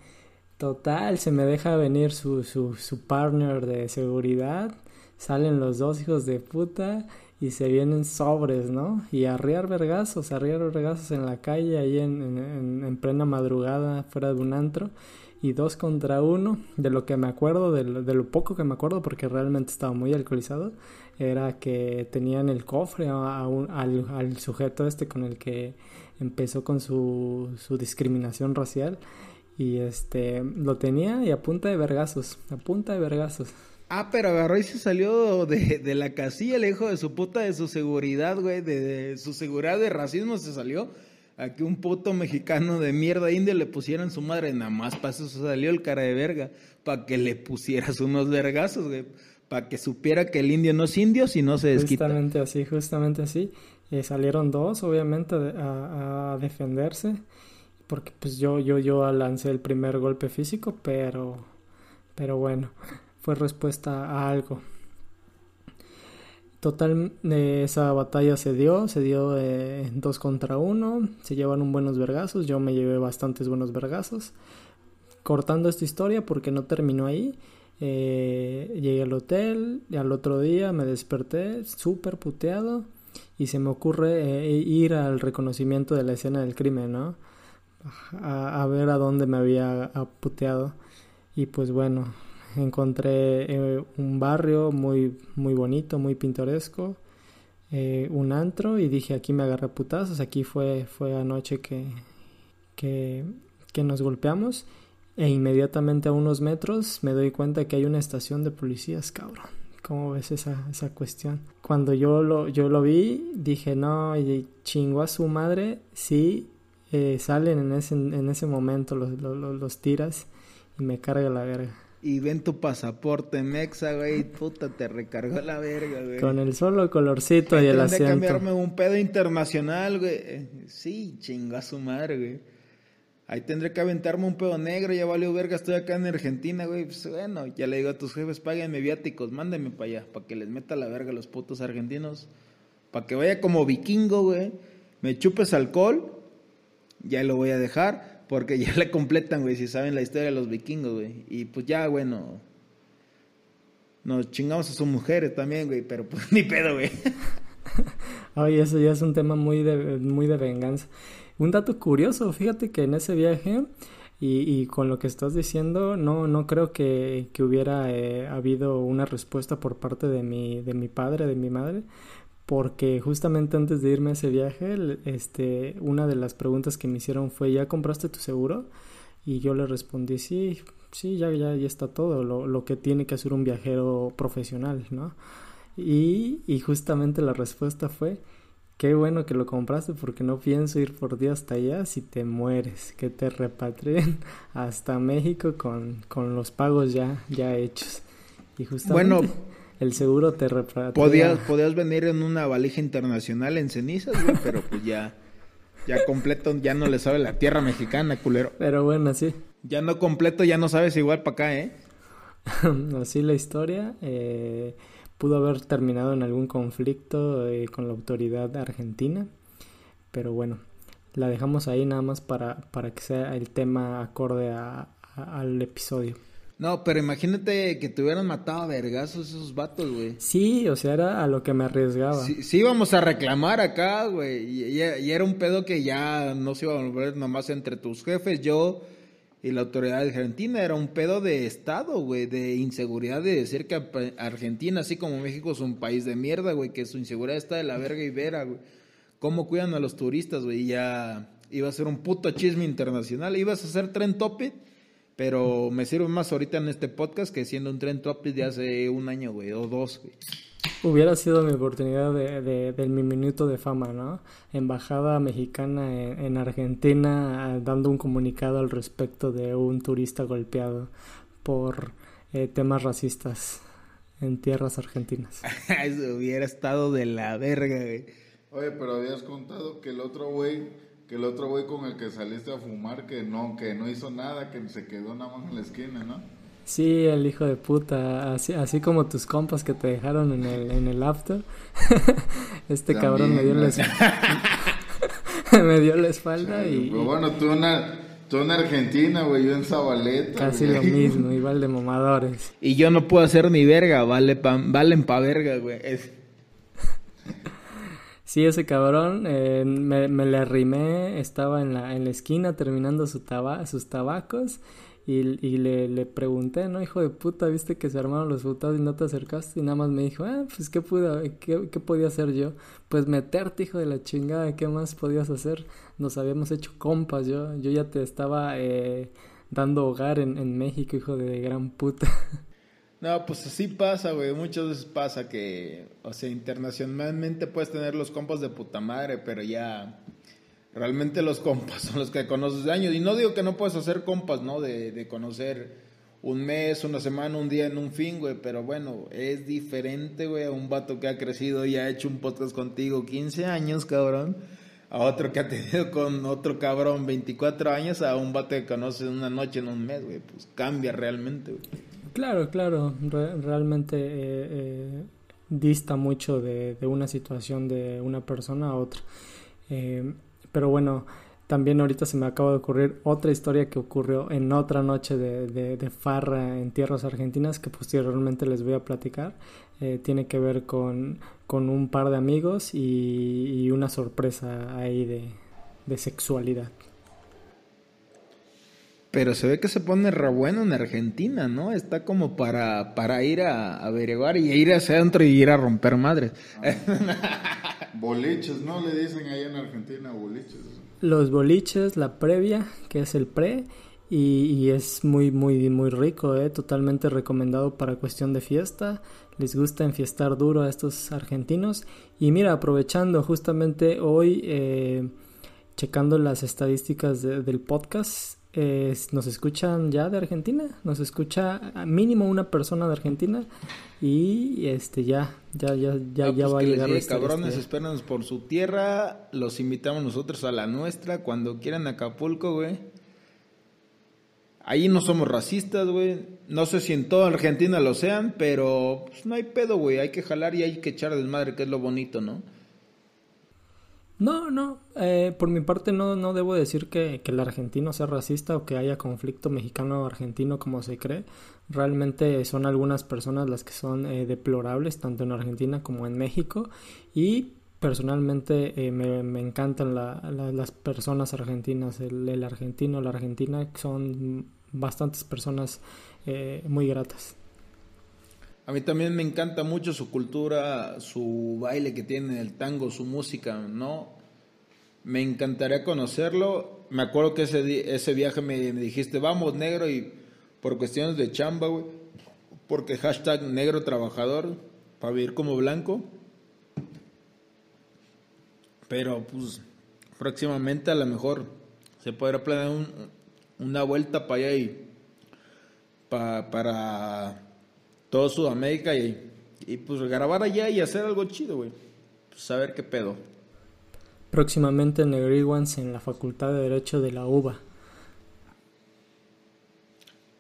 Total, se me deja venir su, su, su partner de seguridad. Salen los dos hijos de puta y se vienen sobres, ¿no? Y arriar vergazos, arriar vergazos en la calle, ahí en, en, en- en plena madrugada, fuera de un antro. Y dos contra uno, de lo que me acuerdo, de lo, de lo poco que me acuerdo, porque realmente estaba muy alcoholizado, era que tenían el cofre a- un- al, al sujeto este con el que empezó con su, su discriminación racial y este lo tenía y a punta de vergazos, a punta de vergazos. Ah, pero agarró y se salió de, de la casilla, el hijo de su puta, de su seguridad, güey, de, su seguridad de racismo se salió. A que un puto mexicano de mierda indio le pusieran su madre, nada más para eso se salió el cara de verga, para que le pusieras unos vergazos, güey, para que supiera que el indio no es indio si no se desquita. Justamente así, justamente así. Eh, salieron dos, obviamente, a, a defenderse, porque pues yo, yo, yo lancé el primer golpe físico, pero, pero bueno, fue respuesta a algo. Total, eh, esa batalla se dio, se dio eh, dos contra uno, se llevaron buenos vergazos, yo me llevé bastantes buenos vergazos. Cortando esta historia porque no terminó ahí, eh, llegué al hotel y al otro día me desperté súper puteado y se me ocurre eh, ir al reconocimiento de la escena del crimen, ¿no? A, a ver a dónde me había puteado. Y pues bueno, encontré eh, un barrio muy, muy bonito, muy pintoresco, eh, un antro y dije aquí me agarré putazos, aquí fue, fue anoche que, que, que nos golpeamos e inmediatamente a unos metros me doy cuenta que hay una estación de policías, cabrón. ¿Cómo ves esa, esa cuestión? Cuando yo lo, yo lo vi, dije, no, y chingó a su madre, sí, eh, salen en ese, en ese momento los, los- los tiras y me carga la verga. Y ven tu pasaporte mexa, güey, puta, te recargó la verga, güey. Con el solo colorcito y el Tendré que asiento. cambiarme un pedo internacional, güey. Sí, chinga a su madre, güey. Ahí tendré que aventarme un pedo negro, ya valió verga, estoy acá en Argentina, güey. Pues bueno, ya le digo a tus jefes, páguenme viáticos, mándenme para allá, para que les meta la verga a los putos argentinos. Para que vaya como vikingo, güey. Me chupes alcohol, ya lo voy a dejar, porque ya le completan, güey, si saben la historia de los vikingos, güey. Y pues ya, bueno, nos chingamos a sus mujeres también, güey, pero pues ni pedo, güey. Oye, eso ya es un tema muy de, muy de venganza. Un dato curioso, fíjate que en ese viaje y, con lo que estás diciendo, no, no creo que, que hubiera eh, habido una respuesta por parte de mi, de mi padre, de mi madre, porque justamente antes de irme a ese viaje, este, una de las preguntas que me hicieron fue, ¿ya compraste tu seguro? Y yo le respondí, sí, sí, ya, ya, ya está todo, lo, lo que tiene que hacer un viajero profesional, ¿no? Y, y justamente la respuesta fue, qué bueno que lo compraste porque no pienso ir por ti hasta allá si te mueres, que te repatrien hasta México con, con los pagos ya, ya hechos. Y justamente Bueno, el seguro te repatria. Podías, podías venir en una valija internacional en cenizas, güey, pero pues ya, ya completo, ya no le sabe la tierra mexicana, culero. Pero bueno, sí, Ya no completo, ya no sabes igual para acá, ¿eh? así la historia. eh, pudo haber terminado en algún conflicto eh, con la autoridad argentina, pero bueno, la dejamos ahí nada más para, para que sea el tema acorde a- a- al episodio. No, pero imagínate que te hubieran matado a vergazos esos vatos, güey. Sí, o sea, era a lo que me arriesgaba. Sí, sí íbamos a reclamar acá, güey. Y, y- y era un pedo que ya no se iba a volver nomás entre tus jefes, yo y la autoridad argentina. Era un pedo de Estado, güey. De inseguridad de decir que Argentina, así como México, es un país de mierda, güey. Que su inseguridad está de la verga y vera, güey. Cómo cuidan a los turistas, güey. Y Ya iba a ser un puto chisme internacional. Ibas a hacer tren topic. Pero me sirve más ahorita en este podcast que siendo un tren topic de hace un año, güey. O dos, güey. Hubiera sido mi oportunidad de, de, de mi minuto de fama, ¿no? Embajada mexicana en, en Argentina dando un comunicado al respecto de un turista golpeado por eh, temas racistas en tierras argentinas. Eso hubiera estado de la verga, güey. Oye, pero habías contado que el otro güey, que el otro güey con el que saliste a fumar, que no, que no hizo nada, que se quedó nada más en la esquina, ¿no? Sí, el hijo de puta, así, así como tus compas que te dejaron en el, en el after. este cabrón me dio la espalda. me dio la espalda y... Pero bueno, tú una, tú en Argentina, güey, yo en Zabaleta. Casi güey. lo mismo, igual de mamadores. Y yo no puedo hacer ni verga, vale pa, valen pa verga, güey. Es- Sí, ese cabrón eh, me, le arrimé, estaba en la, en la esquina terminando su taba- sus tabacos y, y le, le pregunté, ¿no? Hijo de puta, ¿viste que se armaron los putados y no te acercaste? Y nada más me dijo, ah, pues ¿qué, pude, qué, qué podía hacer yo? Pues meterte, hijo de la chingada, ¿qué más podías hacer? Nos habíamos hecho compas, yo, yo ya te estaba eh, dando hogar en, en México, hijo de gran puta. No, pues así pasa, güey. Muchas veces pasa que, o sea, internacionalmente puedes tener los compas de puta madre, pero ya realmente los compas son los que conoces de años. Y no digo que no puedes hacer compas, ¿no? De, de conocer un mes, una semana, un día en un fin, güey. Pero bueno, es diferente, güey, a un vato que ha crecido y ha hecho un podcast contigo 15 años, cabrón. A otro que ha tenido con otro cabrón 24 años, a un vato que conoces una noche en un mes, güey. Pues cambia realmente, güey. Claro, claro, re- realmente eh, eh, dista mucho de, de una situación de una persona a otra. Eh, pero bueno, también ahorita se me acaba de ocurrir otra historia que ocurrió en otra noche de, de- farra en tierras argentinas que posteriormente les voy a platicar. Tiene que ver con, con un par de amigos y, y una sorpresa ahí de sexualidad. Pero se ve que se pone re bueno en Argentina, ¿no? Está como para, para ir a averiguar y ir hacia adentro y ir a romper madres. Boliches, ¿no? Le dicen allá en Argentina boliches. Los boliches, la previa, que es el pre, y, y es muy, muy, muy rico, ¿eh? totalmente recomendado para cuestión de fiesta. Les gusta enfiestar duro a estos argentinos. Y mira, aprovechando justamente hoy, eh, checando las estadísticas de- del podcast, eh, nos escuchan ya de Argentina, nos escucha mínimo una persona de Argentina y este ya, ya, ya, ya, Ah, ya pues va a llegar llegue, este- cabrones, este- espéranos por su tierra. Los invitamos nosotros a la nuestra cuando quieran Acapulco, güey. Ahí no somos racistas, güey. No sé si en toda Argentina lo sean, pero pues, no hay pedo, güey. Hay que jalar y hay que echar desmadre, que es lo bonito, ¿no? No, no, eh, por mi parte no, no debo decir que, el argentino sea racista o que haya conflicto mexicano-argentino como se cree. Realmente son algunas personas las que son eh, deplorables, tanto en Argentina como en México. Y personalmente eh, me, encantan la- las personas argentinas, el, el argentino, la argentina, son bastantes personas eh, muy gratas. A mí también me encanta mucho su cultura, su baile que tiene, el tango, su música, ¿no? Me encantaría conocerlo. Me acuerdo que ese, ese viaje me, dijiste, vamos negro, y por cuestiones de chamba, güey, porque hashtag negro trabajador, para vivir como blanco. Pero pues próximamente a lo mejor se podrá planear un- una vuelta para allá y pa- para todo Sudamérica y, y pues grabar allá y hacer algo chido, güey. Pues saber qué pedo. Próximamente Negriguans en la Facultad de Derecho de la UBA.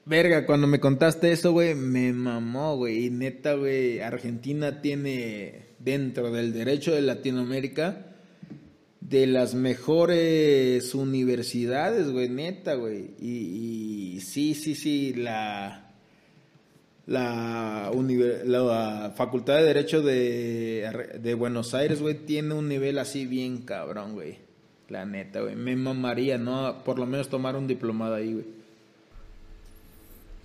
Verga, cuando me contaste eso, güey, me mamó, güey. Y neta, güey, Argentina tiene dentro del derecho de Latinoamérica de las mejores universidades, güey, neta, güey. Y, y sí, sí, sí, la la, la Facultad de Derecho de, de Buenos Aires, güey, tiene un nivel así bien cabrón, güey. La neta, güey. Me mamaría, ¿no? Por lo menos tomar un diplomado ahí, güey.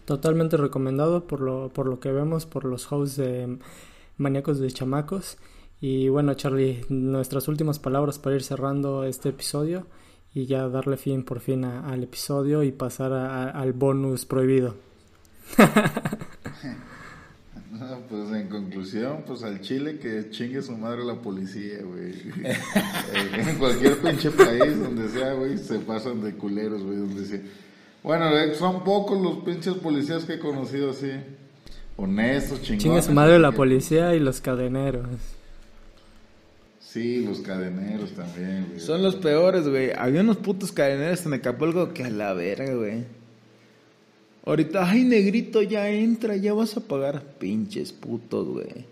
Totalmente recomendado por lo, por lo que vemos, por los hosts de Maníacos de Chamacos. Y bueno, Charlie, nuestras últimas palabras para ir cerrando este episodio y ya darle fin por fin al episodio y pasar al bonus prohibido. No, pues en conclusión, pues al Chile que chingue su madre la policía, güey. En cualquier pinche país donde sea, güey, se pasan de culeros, güey, donde sea. Bueno, eh, son pocos los pinches policías que he conocido así. Honestos, chingones. Chingue su madre la policía y los cadeneros. Sí, los cadeneros también, güey. Son los peores, güey. Había unos putos cadeneros en Acapulco que a la verga, güey. Ahorita, ay, negrito, ya entra, ya vas a pagar. Pinches putos, güey.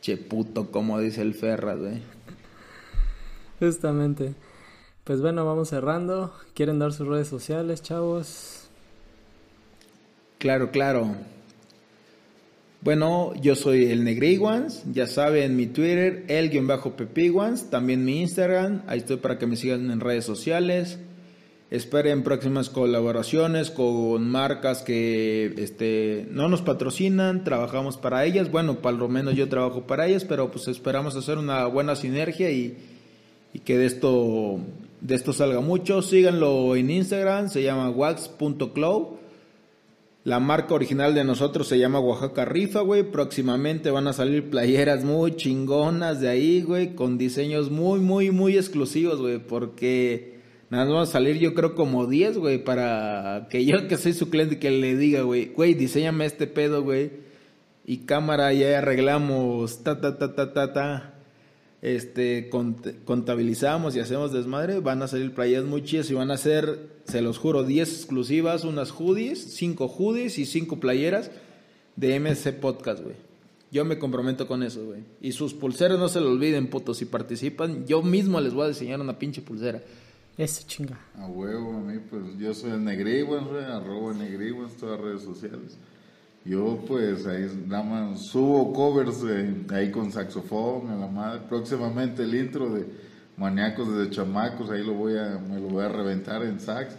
Che puto, como dice el Ferras, güey. Justamente. Pues bueno, vamos cerrando. ¿Quieren dar sus redes sociales, chavos? Claro, claro. Bueno, yo soy el Negriguans, ya saben mi Twitter, el-pepiguans, también mi Instagram, ahí estoy para que me sigan en redes sociales. Esperen próximas colaboraciones con marcas que este, no nos patrocinan, trabajamos para ellas. Bueno, para lo menos yo trabajo para ellas, pero pues esperamos hacer una buena sinergia y, y que de esto, de esto salga mucho. Síganlo en Instagram, se llama wax.cloud. La marca original de nosotros se llama Oaxaca Rifa, güey. Próximamente van a salir playeras muy chingonas de ahí, güey, con diseños muy, muy, muy exclusivos, güey, porque nada más van a salir yo creo como 10, güey, para que yo que soy su cliente que le diga, güey, güey, diseñame este pedo, güey. Y cámara, ya arreglamos, ta, ta, ta, ta, ta, ta este, contabilizamos y hacemos desmadre, van a salir playas muy chidas y van a ser, se los juro, 10 exclusivas, unas hoodies, 5 hoodies y 5 playeras de MC Podcast, güey. Yo me comprometo con eso, güey. Y sus pulseras no se lo olviden, putos, si participan, yo mismo les voy a diseñar una pinche pulsera. Ese chinga. A huevo, a mí, pues yo soy el Negriguas, arroba Negriguas, todas las redes sociales. Yo pues ahí nada más subo covers ahí con saxofón a la madre. Próximamente el intro de Maníacos de Chamacos, ahí lo voy a, me lo voy a reventar en sax.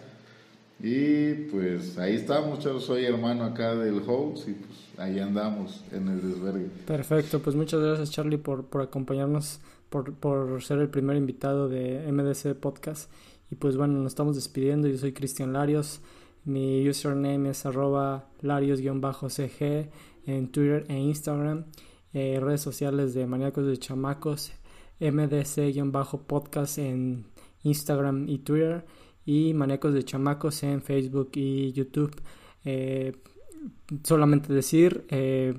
Y pues ahí estamos, yo soy hermano acá del host y pues ahí andamos en el desvergue. Perfecto, pues muchas gracias Charlie por, por acompañarnos, por, ser el primer invitado de MDC Podcast. Y pues bueno, nos estamos despidiendo, yo soy Cristian Larios. Mi username es arroba larios-cg en Twitter e Instagram. Eh, redes sociales de Maníacos de Chamacos, MDC-podcast en Instagram y Twitter. Y Maníacos de Chamacos en Facebook y YouTube. Eh, solamente decir eh,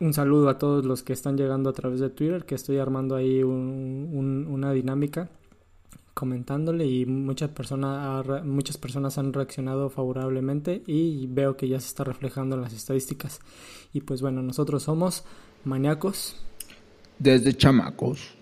un saludo a todos los que están llegando a través de Twitter, que estoy armando ahí una dinámica comentándole y muchas personas muchas personas han reaccionado favorablemente y veo que ya se está reflejando en las estadísticas. Y pues bueno nosotros somos maníacos desde chamacos